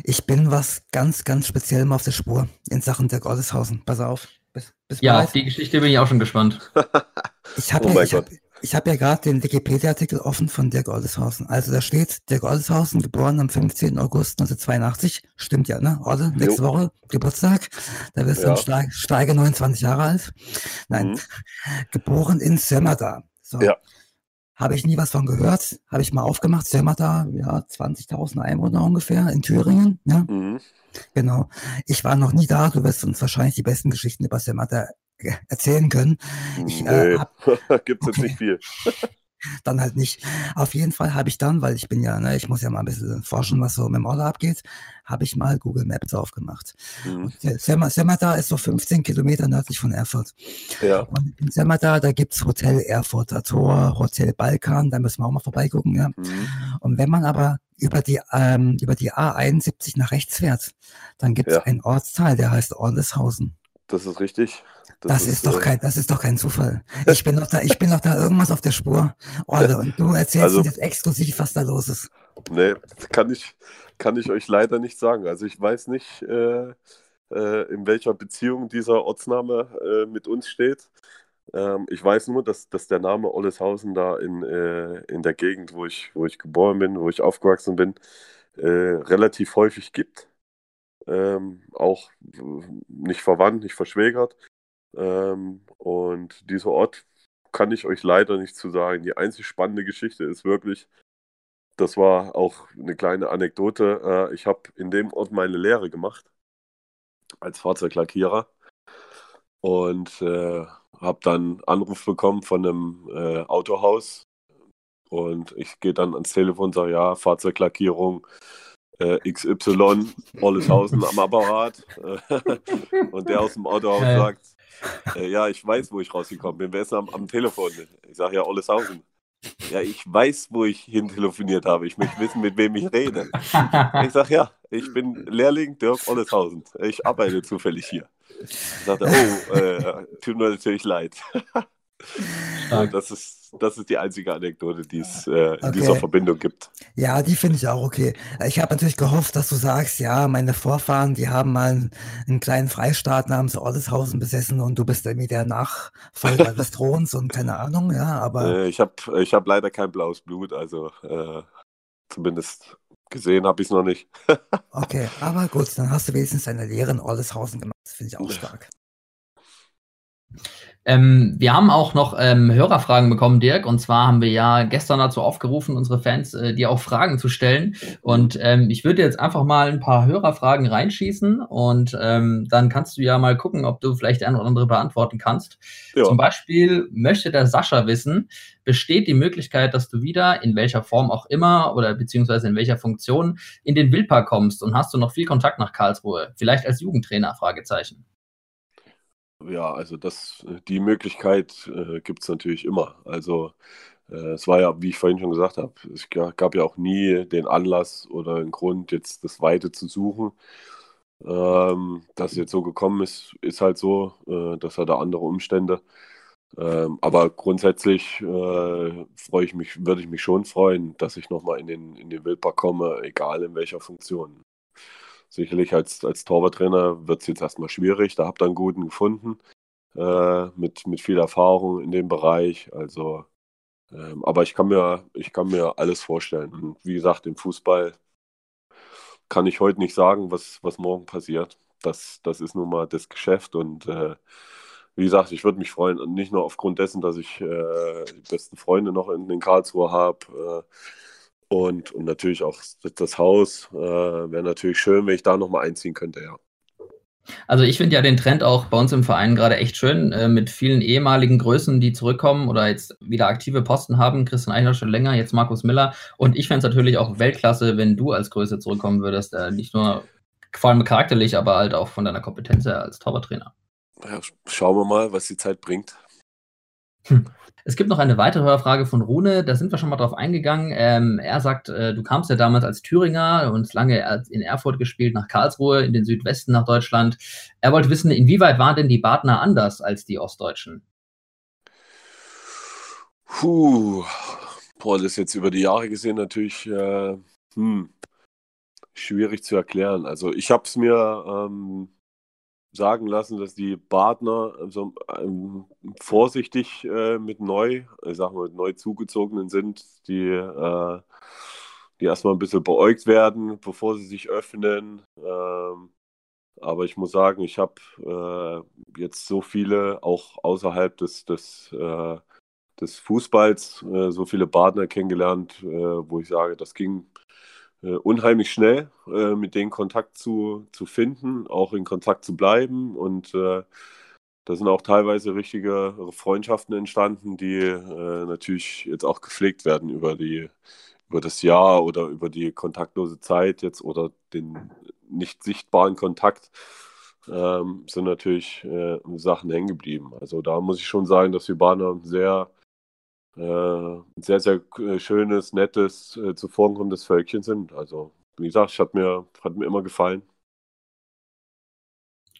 ich bin was ganz, ganz speziell mal auf der Spur in Sachen der Goldeshausen. Pass auf. Bis, bis ja, auf die Geschichte bin ich auch schon gespannt. ich habe oh ja, hab, ich habe ja gerade den Wikipedia-Artikel offen von Dirk Oldeshausen. Also da steht, Dirk Oldeshausen, geboren am 15. August 1982. Stimmt ja, ne? Orde, nächste jo. Woche, Geburtstag. Da wirst ja. du Steig, Steige 29 Jahre alt. Nein, mhm. geboren in Sömmerda. So. Ja. Habe ich nie was von gehört. Habe ich mal aufgemacht. Sömmerda, ja, 20.000 Einwohner ungefähr in Thüringen. Ja. Mhm. Genau. Ich war noch nie da. Du wirst uns wahrscheinlich die besten Geschichten über Sömmerda erzählen können. Ich, äh, nee, äh, hab, gibt's okay. jetzt nicht viel. Dann halt nicht. Auf jeden Fall habe ich dann, weil ich bin ja, ne, ich muss ja mal ein bisschen forschen, was so mit dem Auto abgeht, habe ich mal Google Maps aufgemacht. Mhm. Semmata ist so 15 Kilometer nördlich von Erfurt. Ja. Und in Semmata, da gibt's Hotel Erfurter Tor, Hotel Balkan, da müssen wir auch mal vorbeigucken, ja. Mhm. Und wenn man aber über die, ähm, über die A71 nach rechts fährt, dann gibt's ja. einen Ortsteil, der heißt Orleshausen. Das ist richtig. Das, das ist, ist, doch äh, kein, das ist doch kein Zufall. Ich bin doch da, ich bin doch da irgendwas auf der Spur. Orle, und du erzählst also, jetzt exklusiv, was da los ist. Nee, kann ich, kann ich euch leider nicht sagen. Also ich weiß nicht, äh, äh, in welcher Beziehung dieser Ortsname äh, mit uns steht. Ähm, ich weiß nur, dass, dass der Name Olleshausen da in, äh, in der Gegend, wo ich, wo ich geboren bin, wo ich aufgewachsen bin, äh, relativ häufig gibt. Ähm, auch nicht verwandt, nicht verschwägert. Ähm, und dieser Ort kann ich euch leider nicht zu sagen. Die einzig spannende Geschichte ist wirklich, das war auch eine kleine Anekdote. Äh, ich habe in dem Ort meine Lehre gemacht als Fahrzeuglackierer und äh, habe dann Anruf bekommen von einem äh, Autohaus und ich gehe dann ans Telefon und sage, ja, Fahrzeuglackierung äh, XY, Olleshausen am Apparat und der aus dem Autohaus sagt, äh, ja, ich weiß, wo ich rausgekommen bin. Wer ist am, am Telefon? Ich sage ja, Olleshausen. Ja, ich weiß, wo ich hin telefoniert habe. Ich möchte wissen, mit wem ich rede. Ich sage, ja, ich bin Lehrling Dirk Olleshausen. Ich arbeite zufällig hier. Ich sagte, oh, äh, tut mir natürlich leid. Das ist, das ist die einzige Anekdote, die es äh, in okay. dieser Verbindung gibt. Ja, die finde ich auch okay. Ich habe natürlich gehofft, dass du sagst, ja, meine Vorfahren, die haben mal einen, einen kleinen Freistaat namens Oldeshausen besessen und du bist irgendwie der Nachfolger des Throns und keine Ahnung, ja, aber. Äh, ich habe ich hab leider kein blaues Blut, also äh, zumindest gesehen habe ich es noch nicht. okay, aber gut, dann hast du wenigstens deine Lehre in Oldeshausen gemacht. Das finde ich auch stark. Ähm, wir haben auch noch ähm, Hörerfragen bekommen, Dirk. Und zwar haben wir ja gestern dazu aufgerufen, unsere Fans äh, dir auch Fragen zu stellen. Und ähm, ich würde jetzt einfach mal ein paar Hörerfragen reinschießen und ähm, dann kannst du ja mal gucken, ob du vielleicht eine oder andere beantworten kannst. Ja. Zum Beispiel möchte der Sascha wissen, besteht die Möglichkeit, dass du wieder in welcher Form auch immer oder beziehungsweise in welcher Funktion in den Wildpark kommst und hast du noch viel Kontakt nach Karlsruhe? Vielleicht als Jugendtrainer? Fragezeichen. Ja, also das, äh, die Möglichkeit äh, gibt es natürlich immer. Also äh, es war ja, wie ich vorhin schon gesagt habe, es gab ja auch nie den Anlass oder einen Grund, jetzt das Weite zu suchen. Ähm, dass es jetzt so gekommen ist, ist halt so, äh, das hat andere Umstände. Ähm, aber grundsätzlich äh, freue ich mich, würde ich mich schon freuen, dass ich nochmal in den, in den Wildpark komme, egal in welcher Funktion. Sicherlich als, als Torwarttrainer wird es jetzt erstmal schwierig. Da habt ihr einen guten gefunden äh, mit, mit viel Erfahrung in dem Bereich. Also, ähm, aber ich kann, mir, ich kann mir alles vorstellen. Und wie gesagt, im Fußball kann ich heute nicht sagen, was, was morgen passiert. Das, das ist nun mal das Geschäft und äh, wie gesagt, ich würde mich freuen, nicht nur aufgrund dessen, dass ich äh, die besten Freunde noch in, in Karlsruhe habe, äh, und, und natürlich auch das Haus. Äh, Wäre natürlich schön, wenn ich da nochmal einziehen könnte, ja. Also ich finde ja den Trend auch bei uns im Verein gerade echt schön, äh, mit vielen ehemaligen Größen, die zurückkommen oder jetzt wieder aktive Posten haben. Christian Eichner schon länger, jetzt Markus Miller. Und ich fände es natürlich auch Weltklasse, wenn du als Größe zurückkommen würdest. Äh, nicht nur vor allem charakterlich, aber halt auch von deiner Kompetenz her als Torwarttrainer. Ja, schauen wir mal, was die Zeit bringt. Hm. Es gibt noch eine weitere Hörfrage von Rune, da sind wir schon mal drauf eingegangen. Ähm, er sagt, äh, du kamst ja damals als Thüringer und lange in Erfurt gespielt, nach Karlsruhe, in den Südwesten nach Deutschland. Er wollte wissen, inwieweit waren denn die Badner anders als die Ostdeutschen? Puh, boah, das ist jetzt über die Jahre gesehen natürlich äh, hm, schwierig zu erklären. Also ich habe es mir ähm, sagen lassen, dass die Partner also, ähm, vorsichtig äh, mit neu, ich sag mal, neu zugezogenen sind, die, äh, die erstmal ein bisschen beäugt werden, bevor sie sich öffnen. Ähm, aber ich muss sagen, ich habe äh, jetzt so viele, auch außerhalb des, des, äh, des Fußballs, äh, so viele Partner kennengelernt, äh, wo ich sage, das ging unheimlich schnell, äh, mit denen Kontakt zu, zu finden, auch in Kontakt zu bleiben. Und äh, da sind auch teilweise richtige Freundschaften entstanden, die äh, natürlich jetzt auch gepflegt werden über die über das Jahr oder über die kontaktlose Zeit jetzt oder den nicht sichtbaren Kontakt ähm, sind natürlich äh, Sachen hängen geblieben. Also da muss ich schon sagen, dass die Bahner sehr äh, ein sehr, sehr äh, schönes, nettes, äh, zuvorkommendes Völkchen sind. Also, wie gesagt, hat mir, hat mir immer gefallen.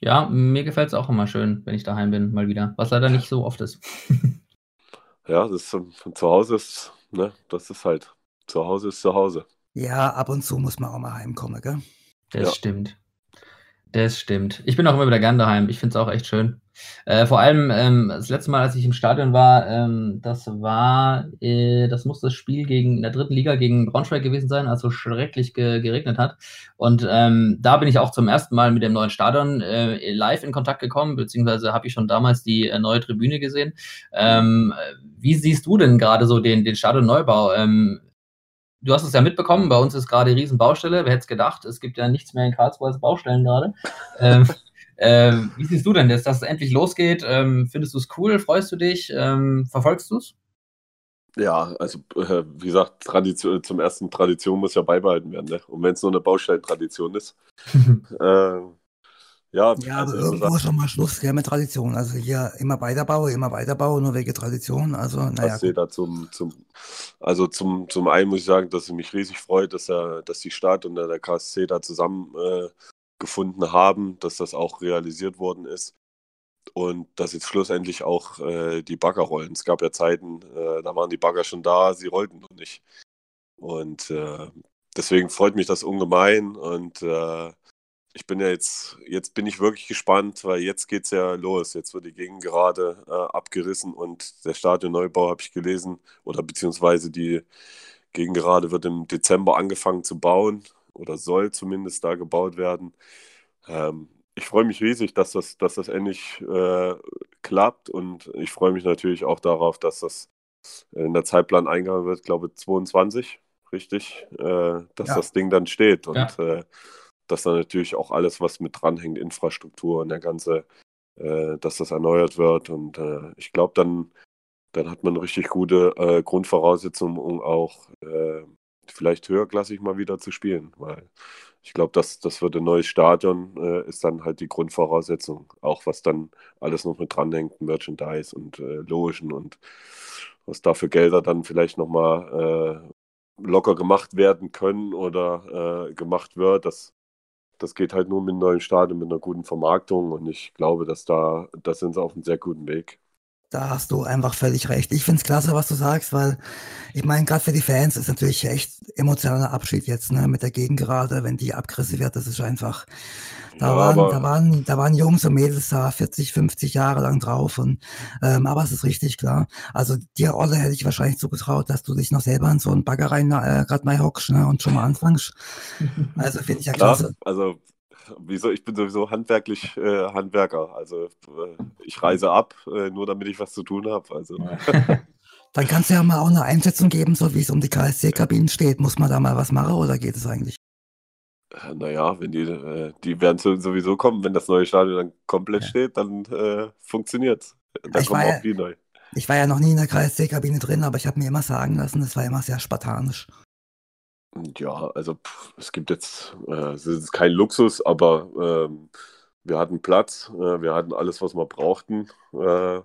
Ja, mir gefällt es auch immer schön, wenn ich daheim bin, mal wieder. Was leider nicht so oft ist. ja, das ist, von zu Hause ist, ne, das ist halt, zu Hause ist zu Hause. Ja, ab und zu muss man auch mal heimkommen, gell? Das ja. stimmt. Das stimmt. Ich bin auch immer wieder gern daheim. Ich finde es auch echt schön. Äh, vor allem ähm, das letzte Mal, als ich im Stadion war, ähm, das war, äh, das muss das Spiel gegen in der dritten Liga gegen Braunschweig gewesen sein, als so schrecklich ge geregnet hat. Und ähm, da bin ich auch zum ersten Mal mit dem neuen Stadion äh, live in Kontakt gekommen, beziehungsweise habe ich schon damals die äh, neue Tribüne gesehen. Ähm, wie siehst du denn gerade so den, den Stadionneubau? Ähm, du hast es ja mitbekommen, bei uns ist gerade Riesenbaustelle. Wer hätte es gedacht? Es gibt ja nichts mehr in Karlsruhe als Baustellen gerade. ähm, äh, wie siehst du denn, dass das endlich losgeht? Ähm, findest du es cool? Freust du dich? Ähm, verfolgst du es? Ja, also äh, wie gesagt, Tradition, zum ersten Tradition muss ja beibehalten werden. Ne? Und wenn es nur eine Baustellentradition ist, äh, ja, ja also aber irgendwo schon mal Schluss ja, mit Tradition. Also hier immer weiterbauen, immer weiterbauen, nur wegen Tradition. Also, naja. Da zum, zum, also zum, zum einen muss ich sagen, dass es mich riesig freut, dass, er, dass die Stadt und der KSC da zusammen äh, haben, dass das auch realisiert worden ist. Und dass jetzt schlussendlich auch äh, die Bagger rollen. Es gab ja Zeiten, äh, da waren die Bagger schon da, sie rollten noch nicht. Und äh, deswegen freut mich das ungemein. Und äh, ich bin ja jetzt, jetzt bin ich wirklich gespannt, weil jetzt geht es ja los. Jetzt wird die Gegend gerade äh, abgerissen und der Stadionneubau habe ich gelesen, oder beziehungsweise die Gegend gerade wird im Dezember angefangen zu bauen oder soll zumindest da gebaut werden. Ähm, ich freue mich riesig, dass das, dass das endlich äh, klappt und ich freue mich natürlich auch darauf, dass das in der Zeitplan eingegangen wird, glaube 22, richtig, äh, dass ja. das Ding dann steht und ja. Äh, dass dann natürlich auch alles, was mit dranhängt, Infrastruktur und der ganze, äh, dass das erneuert wird. Und äh, ich glaube, dann, dann hat man richtig gute äh, Grundvoraussetzungen, um auch äh, vielleicht höherklassig mal wieder zu spielen. Weil ich glaube, das, das wird ein neues Stadion, äh, ist dann halt die Grundvoraussetzung. Auch was dann alles noch mit dranhängt, Merchandise und äh, Logen und was da für Gelder dann vielleicht nochmal locker gemacht werden können oder gemacht wird, das das geht halt nur mit einem neuen Stadion, mit einer guten Vermarktung und ich glaube, dass da, da sind sie auf einem sehr guten Weg. Da hast du einfach völlig recht. Ich finde es klasse, was du sagst, weil ich meine, gerade für die Fans ist natürlich echt emotionaler Abschied jetzt, ne, mit der Gegend gerade, wenn die abgerissen wird, das ist einfach, da, ja, waren, da, waren, da waren Jungs und Mädels da 40, 50 Jahre lang drauf. Und, ähm, aber es ist richtig klar. Also dir, Olle, hätte ich wahrscheinlich zugetraut, dass du dich noch selber in so einen Bagger rein äh, gerade mal hockst ne, und schon mal anfängst. Also finde ich ja klasse. Ja, also wieso, ich bin sowieso handwerklich äh, Handwerker. Also äh, ich reise ab, äh, nur damit ich was zu tun habe. Also. Dann kannst du ja mal auch eine Einschätzung geben, so wie es um die KSC-Kabinen steht. Muss man da mal was machen oder geht es eigentlich? Äh, Naja, wenn die, äh, die werden so- sowieso kommen, wenn das neue Stadion dann komplett Ja. steht, dann äh, funktioniert's. Dann Ich kommen war auch ja- die neu. Ich war ja noch nie in der KSC-Kabine drin, aber ich habe mir immer sagen lassen, das war immer sehr spartanisch. Ja, also pff, es gibt jetzt, äh, es ist kein Luxus, aber ähm, wir hatten Platz, äh, wir hatten alles, was wir brauchten. Äh, äh,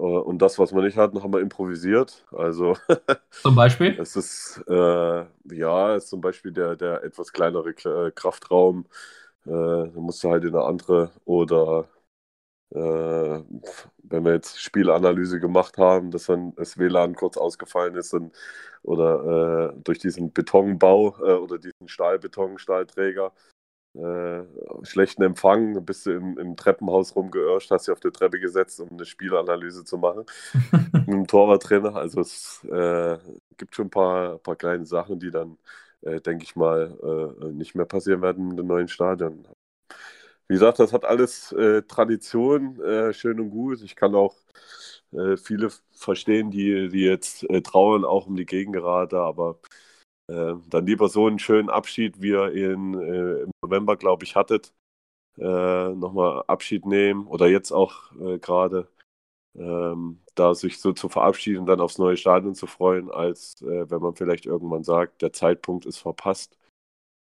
und das, was wir nicht hatten, haben wir improvisiert. Also Zum Beispiel? es ist, äh, ja, es ist zum Beispiel der, der etwas kleinere äh, Kraftraum. Da musst du halt in eine andere oder wenn wir jetzt Spielanalyse gemacht haben, dass dann das WLAN kurz ausgefallen ist und, oder äh, durch diesen Betonbau äh, oder diesen Stahlbeton, Stahlträger äh, schlechten Empfang, dann bist du im, im Treppenhaus rumgeirrscht, hast dich auf die Treppe gesetzt, um eine Spielanalyse zu machen mit dem Torwarttrainer. Also es äh, gibt schon ein paar, paar kleine Sachen, die dann, äh, denke ich mal, äh, nicht mehr passieren werden in dem neuen Stadion. Wie gesagt, das hat alles äh, Tradition, äh, schön und gut. Ich kann auch äh, viele verstehen, die, die jetzt äh, trauern, auch um die Gegengerade, aber äh, dann lieber so einen schönen Abschied, wie ihr ihn äh, im November, glaube ich, hattet. Nochmal Abschied nehmen oder jetzt auch gerade ähm, da sich so zu verabschieden und dann aufs neue Stadion zu freuen, als wenn man vielleicht irgendwann sagt, der Zeitpunkt ist verpasst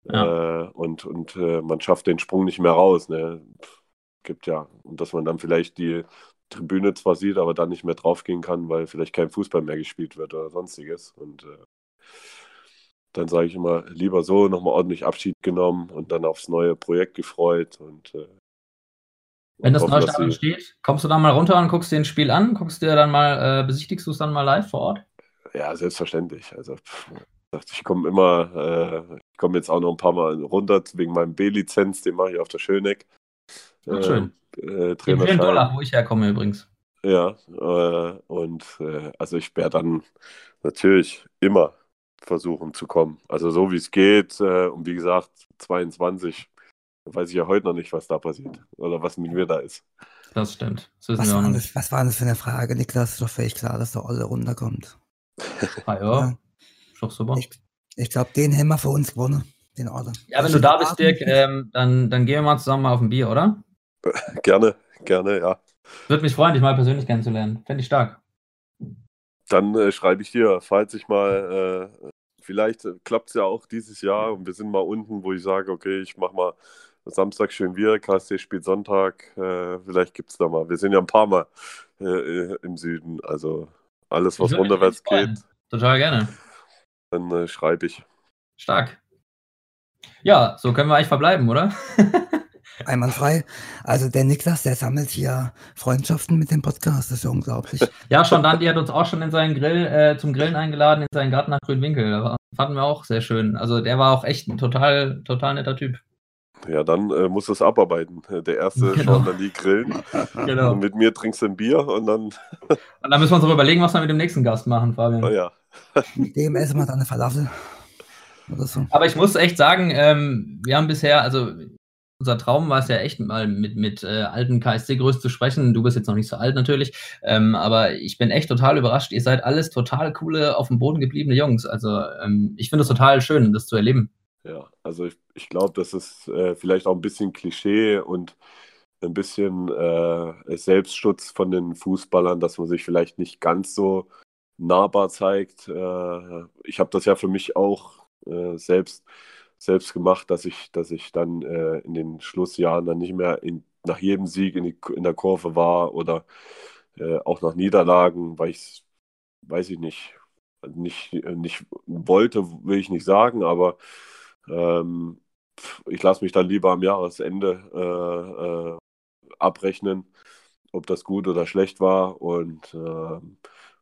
äh, und, und äh, man schafft den Sprung nicht mehr raus. Ne? Pff, Gibt ja, und dass man dann vielleicht die Tribüne zwar sieht, aber dann nicht mehr draufgehen kann, weil vielleicht kein Fußball mehr gespielt wird oder sonstiges. Und äh, dann sage ich immer, lieber so, nochmal ordentlich Abschied genommen und dann aufs neue Projekt gefreut und äh, Wenn das neue Stadion steht, kommst du dann mal runter und guckst dir ein Spiel an? Guckst dir dann mal, äh, besichtigst du es dann mal live vor Ort? Ja, selbstverständlich. Also pff, ich komme immer, äh, ich komme jetzt auch noch ein paar Mal runter wegen meinem B-Lizenz, den mache ich auf der Schöneck. Ach, schön. Äh, In vielen Trainerschein. Dollar, wo ich herkomme übrigens. Ja, äh, und äh, also ich werde dann natürlich immer versuchen zu kommen. Also so wie es geht. Äh, und wie gesagt, 22 weiß ich ja heute noch nicht, was da passiert oder was mit mir da ist. Das stimmt. Das Was wir auch war, das, was war das für eine Frage, Niklas? Ist doch völlig klar, dass der Olle runterkommt. Ah, ja, ist doch super. Ich, ich glaube, den haben wir für uns gewonnen, den Olle. Ja, wenn du da bist, Dirk, ähm, dann, dann gehen wir mal zusammen mal auf ein Bier, oder? Gerne, gerne, ja. Würde mich freuen, dich mal persönlich kennenzulernen. Fände ich stark. Dann äh, schreibe ich dir, falls ich mal, äh, vielleicht klappt es ja auch dieses Jahr und wir sind mal unten, wo ich sage, okay, ich mache mal Samstag schön wir, KSC spielt Sonntag, äh, vielleicht gibt es da mal. Wir sind ja ein paar Mal äh, äh, im Süden, also alles, was runterwärts geht, Total gerne. Dann äh, schreibe ich. Stark. Ja, so können wir eigentlich verbleiben, oder? Einwandfrei. Also der Niklas, der sammelt hier Freundschaften mit dem Podcast. Das ist ja unglaublich. Ja, schon dann, die hat uns auch schon in seinen Grill, äh, zum Grillen eingeladen, in seinen Garten nach Grünwinkel. Da war- fanden wir auch sehr schön. Also der war auch echt ein total, total netter Typ. Ja, dann äh, musst du es abarbeiten. Der erste Genau. schaut dann die grillen. Genau. Und mit mir trinkst du ein Bier und dann, Und dann müssen wir uns auch überlegen, was wir mit dem nächsten Gast machen, Fabian. na ja. Mit dem essen wir dann eine Falafel. Oder so. Aber ich muss echt sagen, ähm, wir haben bisher, also unser Traum war es ja echt mal mit, mit äh, alten KSC-Größen zu sprechen. Du bist jetzt noch nicht so alt natürlich, ähm, aber ich bin echt total überrascht. Ihr seid alles total coole, auf dem Boden gebliebene Jungs. Also ähm, ich finde es total schön, das zu erleben. Ja, also ich, ich glaube, das ist äh, vielleicht auch ein bisschen Klischee und ein bisschen äh, Selbstschutz von den Fußballern, dass man sich vielleicht nicht ganz so nahbar zeigt. Äh, ich habe das ja für mich auch äh, selbst, selbst gemacht, dass ich, dass ich dann äh, in den Schlussjahren dann nicht mehr in, nach jedem Sieg in, die, in der Kurve war oder äh, auch nach Niederlagen, weil ich, weiß ich nicht, nicht, nicht wollte, will ich nicht sagen, aber ähm, ich lasse mich dann lieber am Jahresende äh, äh, abrechnen, ob das gut oder schlecht war. Und ähm,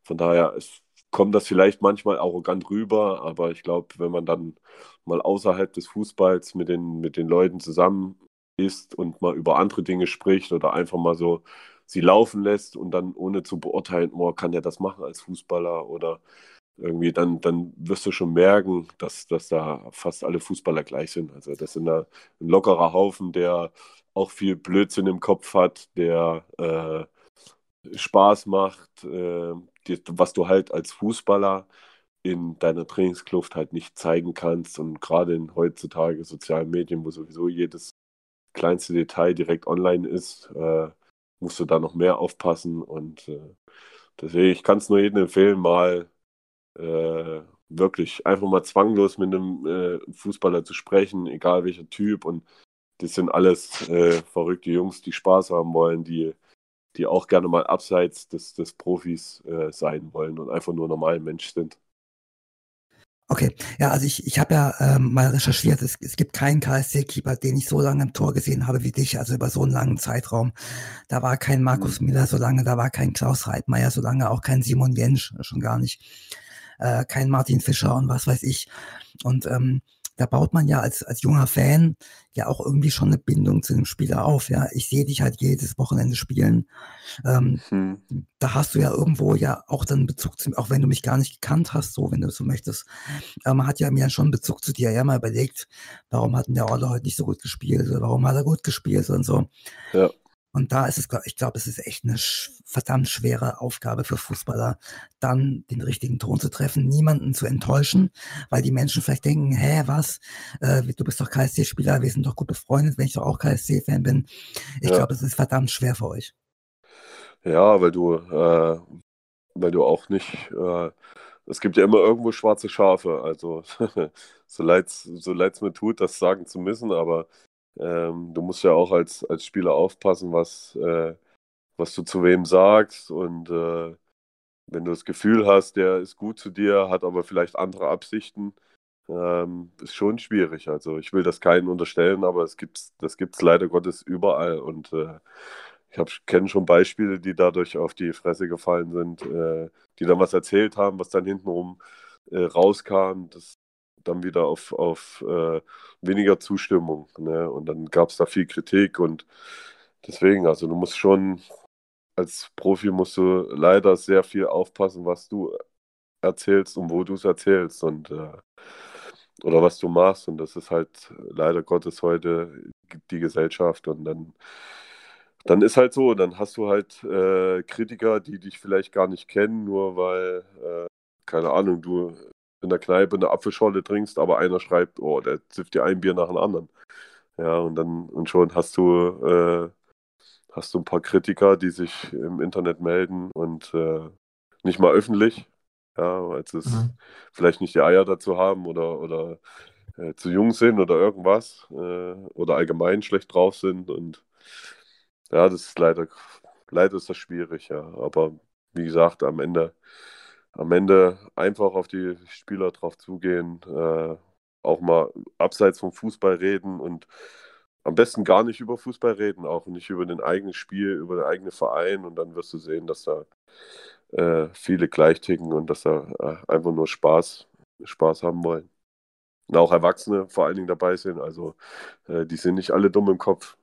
von daher es kommt das vielleicht manchmal arrogant rüber, aber ich glaube, wenn man dann mal außerhalb des Fußballs mit den, mit den Leuten zusammen ist und mal über andere Dinge spricht oder einfach mal so sie laufen lässt und dann ohne zu beurteilen, oh, kann der das machen als Fußballer oder irgendwie, dann, dann wirst du schon merken, dass, dass da fast alle Fußballer gleich sind. Also das da ein lockerer Haufen, der auch viel Blödsinn im Kopf hat, der äh, Spaß macht, äh, die, was du halt als Fußballer in deiner Trainingskluft halt nicht zeigen kannst. Und gerade in heutzutage sozialen Medien, wo sowieso jedes kleinste Detail direkt online ist, äh, musst du da noch mehr aufpassen. Und äh, deswegen, ich kann es nur jedem empfehlen, mal äh, wirklich einfach mal zwanglos mit einem äh, Fußballer zu sprechen, egal welcher Typ. Und das sind alles äh, verrückte Jungs, die Spaß haben wollen, die, die auch gerne mal abseits des, des Profis äh, sein wollen und einfach nur normal Mensch sind. Okay, ja, also ich, ich habe ja ähm, mal recherchiert, es, es gibt keinen KSC-Keeper, den ich so lange im Tor gesehen habe wie dich, also über so einen langen Zeitraum. Da war kein Markus mhm. Miller so lange, da war kein Klaus Reitmeier so lange, auch kein Simon Jensch, schon gar nicht, äh, kein Martin Fischer und was weiß ich. Und ähm, da baut man ja als, als junger Fan ja auch irgendwie schon eine Bindung zu dem Spieler auf. Ja, ich sehe dich halt jedes Wochenende spielen. Ähm, hm. Da hast du ja irgendwo ja auch dann Bezug zu mir, auch wenn du mich gar nicht gekannt hast, so wenn du so möchtest. Aber man hat ja mir schon Bezug zu dir. Ja, mal überlegt, warum hat denn der Orle heute nicht so gut gespielt oder warum hat er gut gespielt und so. Ja. Und da ist es, ich glaube, es ist echt eine verdammt schwere Aufgabe für Fußballer, dann den richtigen Ton zu treffen, niemanden zu enttäuschen, weil die Menschen vielleicht denken, hä, was, äh, du bist doch KSC-Spieler, wir sind doch gut befreundet, wenn ich doch auch KSC-Fan bin. Ich ja. glaube, es ist verdammt schwer für euch. Ja, weil du, äh, weil du auch nicht, äh, es gibt ja immer irgendwo schwarze Schafe, also so leid es so mir tut, das sagen zu müssen, aber ähm, du musst ja auch als, als Spieler aufpassen, was, äh, was du zu wem sagst. Und äh, wenn du das Gefühl hast, der ist gut zu dir, hat aber vielleicht andere Absichten, ähm, ist schon schwierig. Also ich will das keinen unterstellen, aber es gibt's, das gibt es leider Gottes überall. Und äh, ich kenne schon Beispiele, die dadurch auf die Fresse gefallen sind, äh, die dann was erzählt haben, was dann hintenrum äh, rauskam. Das dann wieder auf, auf äh, weniger Zustimmung. Ne? Und dann gab es da viel Kritik und deswegen, also du musst schon, als Profi musst du leider sehr viel aufpassen, was du erzählst und wo du es erzählst und äh, oder was du machst. Und das ist halt leider Gottes heute die Gesellschaft. Und dann, dann ist halt so, dann hast du halt äh, Kritiker, die dich vielleicht gar nicht kennen, nur weil, äh, keine Ahnung, du in der Kneipe eine Apfelschorle trinkst, aber einer schreibt, oh, der zifft dir ein Bier nach dem anderen. Ja, und dann und schon hast du, äh, hast du ein paar Kritiker, die sich im Internet melden und äh, nicht mal öffentlich, ja, weil sie mhm. vielleicht nicht die Eier dazu haben oder, oder äh, zu jung sind oder irgendwas äh, oder allgemein schlecht drauf sind und ja, das ist leider, leider ist das schwierig, ja. Aber wie gesagt, am Ende am Ende einfach auf die Spieler drauf zugehen, äh, auch mal abseits vom Fußball reden und am besten gar nicht über Fußball reden, auch nicht über den eigenen Spiel, über den eigenen Verein und dann wirst du sehen, dass da äh, viele gleich ticken und dass da äh, einfach nur Spaß, Spaß haben wollen. Und auch Erwachsene vor allen Dingen dabei sind, also äh, die sind nicht alle dumm im Kopf.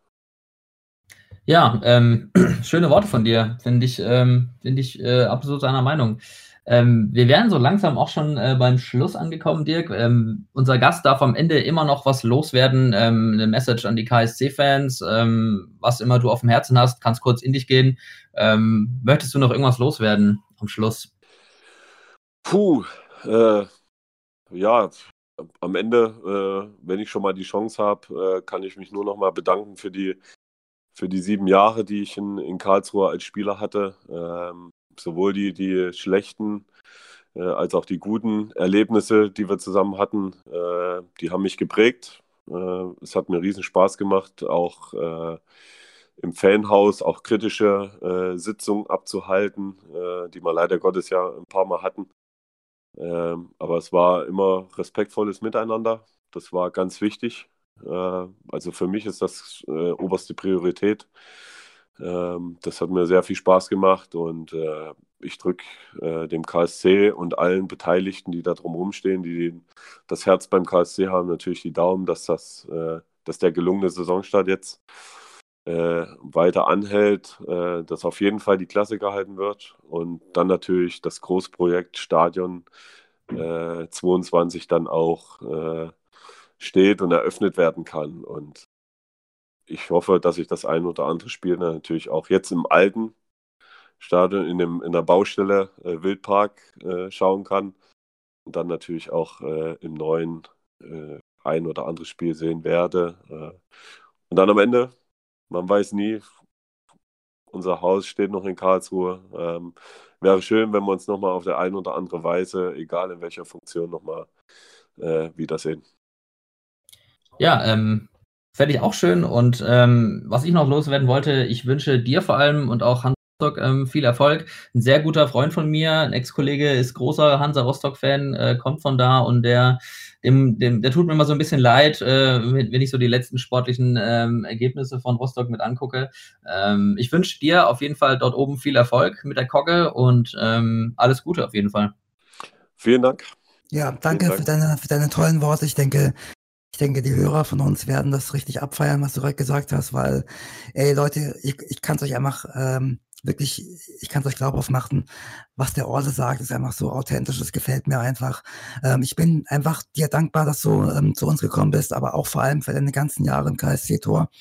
Ja, ähm, schöne Worte von dir, finde ich, ähm, find ich äh, absolut einer Meinung. Ähm, wir wären so langsam auch schon äh, beim Schluss angekommen, Dirk. Ähm, unser Gast darf am Ende immer noch was loswerden, ähm, eine Message an die KSC-Fans, ähm, was immer du auf dem Herzen hast, kannst kurz in dich gehen. Ähm, möchtest du noch irgendwas loswerden am Schluss? Puh, äh, ja, am Ende, äh, wenn ich schon mal die Chance habe, äh, kann ich mich nur noch mal bedanken für die, für die sieben Jahre, die ich in, in Karlsruhe als Spieler hatte. Sowohl die, die schlechten äh, als auch die guten Erlebnisse, die wir zusammen hatten, äh, die haben mich geprägt. Äh, es hat mir riesen Spaß gemacht, auch äh, im Fanhaus auch kritische äh, Sitzungen abzuhalten, die wir leider Gottes ja ein paar Mal hatten. Ähm, aber es war immer respektvolles Miteinander. Das war ganz wichtig. also für mich ist das oberste Priorität. Ähm, das hat mir sehr viel Spaß gemacht und äh, ich drücke äh, dem KSC und allen Beteiligten, die da drum rumstehen, die das Herz beim KSC haben, natürlich die Daumen, dass das, äh, dass der gelungene Saisonstart jetzt äh, weiter anhält, äh, dass auf jeden Fall die Klasse gehalten wird und dann natürlich das Großprojekt Stadion 22 äh, dann auch steht und eröffnet werden kann. Und ich hoffe, dass ich das ein oder andere Spiel natürlich auch jetzt im alten Stadion, in, dem, in der Baustelle äh, Wildpark äh, schauen kann. und dann natürlich auch äh, im neuen äh, ein oder anderes Spiel sehen werde. Äh, und dann am Ende, man weiß nie, unser Haus steht noch in Karlsruhe. Ähm, wäre schön, wenn wir uns nochmal auf der einen oder andere Weise, egal in welcher Funktion, nochmal äh, wiedersehen. Ja, ähm, fände ich auch schön. Und ähm, was ich noch loswerden wollte, ich wünsche dir vor allem und auch Hans Rostock ähm, viel Erfolg. Ein sehr guter Freund von mir, ein Ex-Kollege, ist großer Hansa Rostock-Fan, äh, kommt von da und der, dem, dem, der tut mir immer so ein bisschen leid, äh, wenn ich so die letzten sportlichen ähm, Ergebnisse von Rostock mit angucke. Ähm, ich wünsche dir auf jeden Fall dort oben viel Erfolg mit der Kogge und ähm, alles Gute auf jeden Fall. Vielen Dank. Ja, danke Dank. für deine, für deine tollen Worte. Ich denke, ich denke, die Hörer von uns werden das richtig abfeiern, was du gerade gesagt hast, weil, ey Leute, ich, ich kann es euch einfach ähm, wirklich, ich kann es euch glaubhaft machen, was der Orle sagt, ist einfach so authentisch, es gefällt mir einfach. Ähm, ich bin einfach dir dankbar, dass du ähm, zu uns gekommen bist, aber auch vor allem für deine ganzen Jahre im KSC-Tor.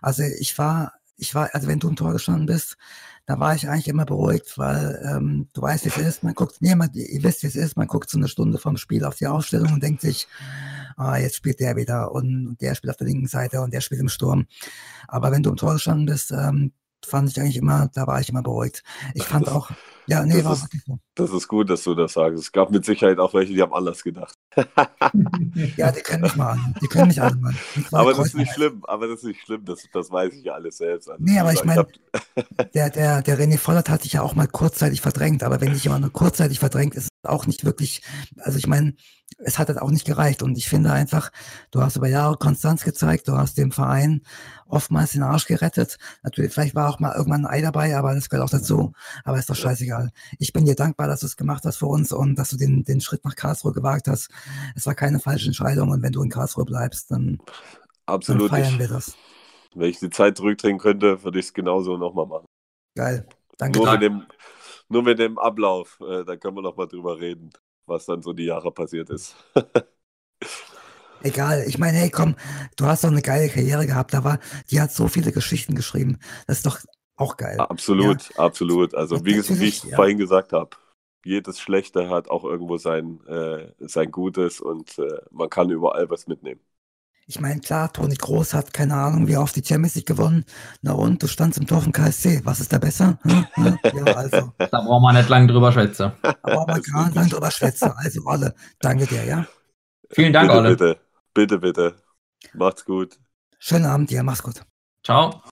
Also ich war, ich war, also wenn du im Tor gestanden bist, da war ich eigentlich immer beruhigt, weil ähm, du weißt, wie es ist. Man guckt, nee, man, ihr wisst, wie es ist. Man guckt so eine Stunde vom Spiel auf die Ausstellung und denkt sich, ah, jetzt spielt der wieder und der spielt auf der linken Seite und der spielt im Sturm. Aber wenn du im Tor gestanden bist, ähm, fand ich eigentlich immer, da war ich immer beruhigt. Ich fand auch, ja, nee, Das war ist- so. Das ist gut, dass du das sagst. Es gab mit Sicherheit auch welche, die haben anders gedacht. Ja, die können mich mal an. Die können mich alle mal. Aber das ist nicht schlimm. Aber das ist nicht schlimm. Das, das weiß ich ja alles selbst. Also, Nee, aber ich gesagt, mein- hab- Der, der, der René Vollert hat dich ja auch mal kurzzeitig verdrängt, aber wenn dich jemand nur kurzzeitig verdrängt, ist es auch nicht wirklich, also ich meine, es hat halt auch nicht gereicht und ich finde einfach, du hast über Jahre Konstanz gezeigt, du hast dem Verein oftmals den Arsch gerettet. Natürlich, vielleicht war auch mal irgendwann ein Ei dabei, aber das gehört auch dazu. Aber ist doch scheißegal. Ich bin dir dankbar, dass du es gemacht hast für uns und dass du den, den Schritt nach Karlsruhe gewagt hast. Es war keine falsche Entscheidung und wenn du in Karlsruhe bleibst, dann, dann absolut feiern nicht. wir das. Wenn ich die Zeit zurückdrehen könnte, würde ich es genauso nochmal machen. Geil. Danke. Nur mit, dem, nur mit dem Ablauf, äh, da können wir nochmal drüber reden, was dann so die Jahre passiert ist. Egal, ich meine, hey, komm, du hast doch eine geile Karriere gehabt, da war, die hat so viele Geschichten geschrieben. Das ist doch auch geil. absolut, absolut. Also wie, wie ich ja. vorhin gesagt habe, jedes Schlechte hat auch irgendwo sein, äh, sein Gutes und äh, man kann überall was mitnehmen. Ich meine, klar, Toni Groß hat keine Ahnung, wie oft die Champions League gewonnen. Na und, du standst im Tor vom KSC. Was ist da besser? Hm? Hm? Ja, also. Da brauchen wir nicht lang drüber schwätzen. Aber mal Alles gerade gut. lang drüber schwätzen. Also, alle, danke dir, ja? Vielen Dank, bitte, Olle. bitte, bitte, bitte. Macht's gut. Schönen Abend dir, mach's gut. Ciao.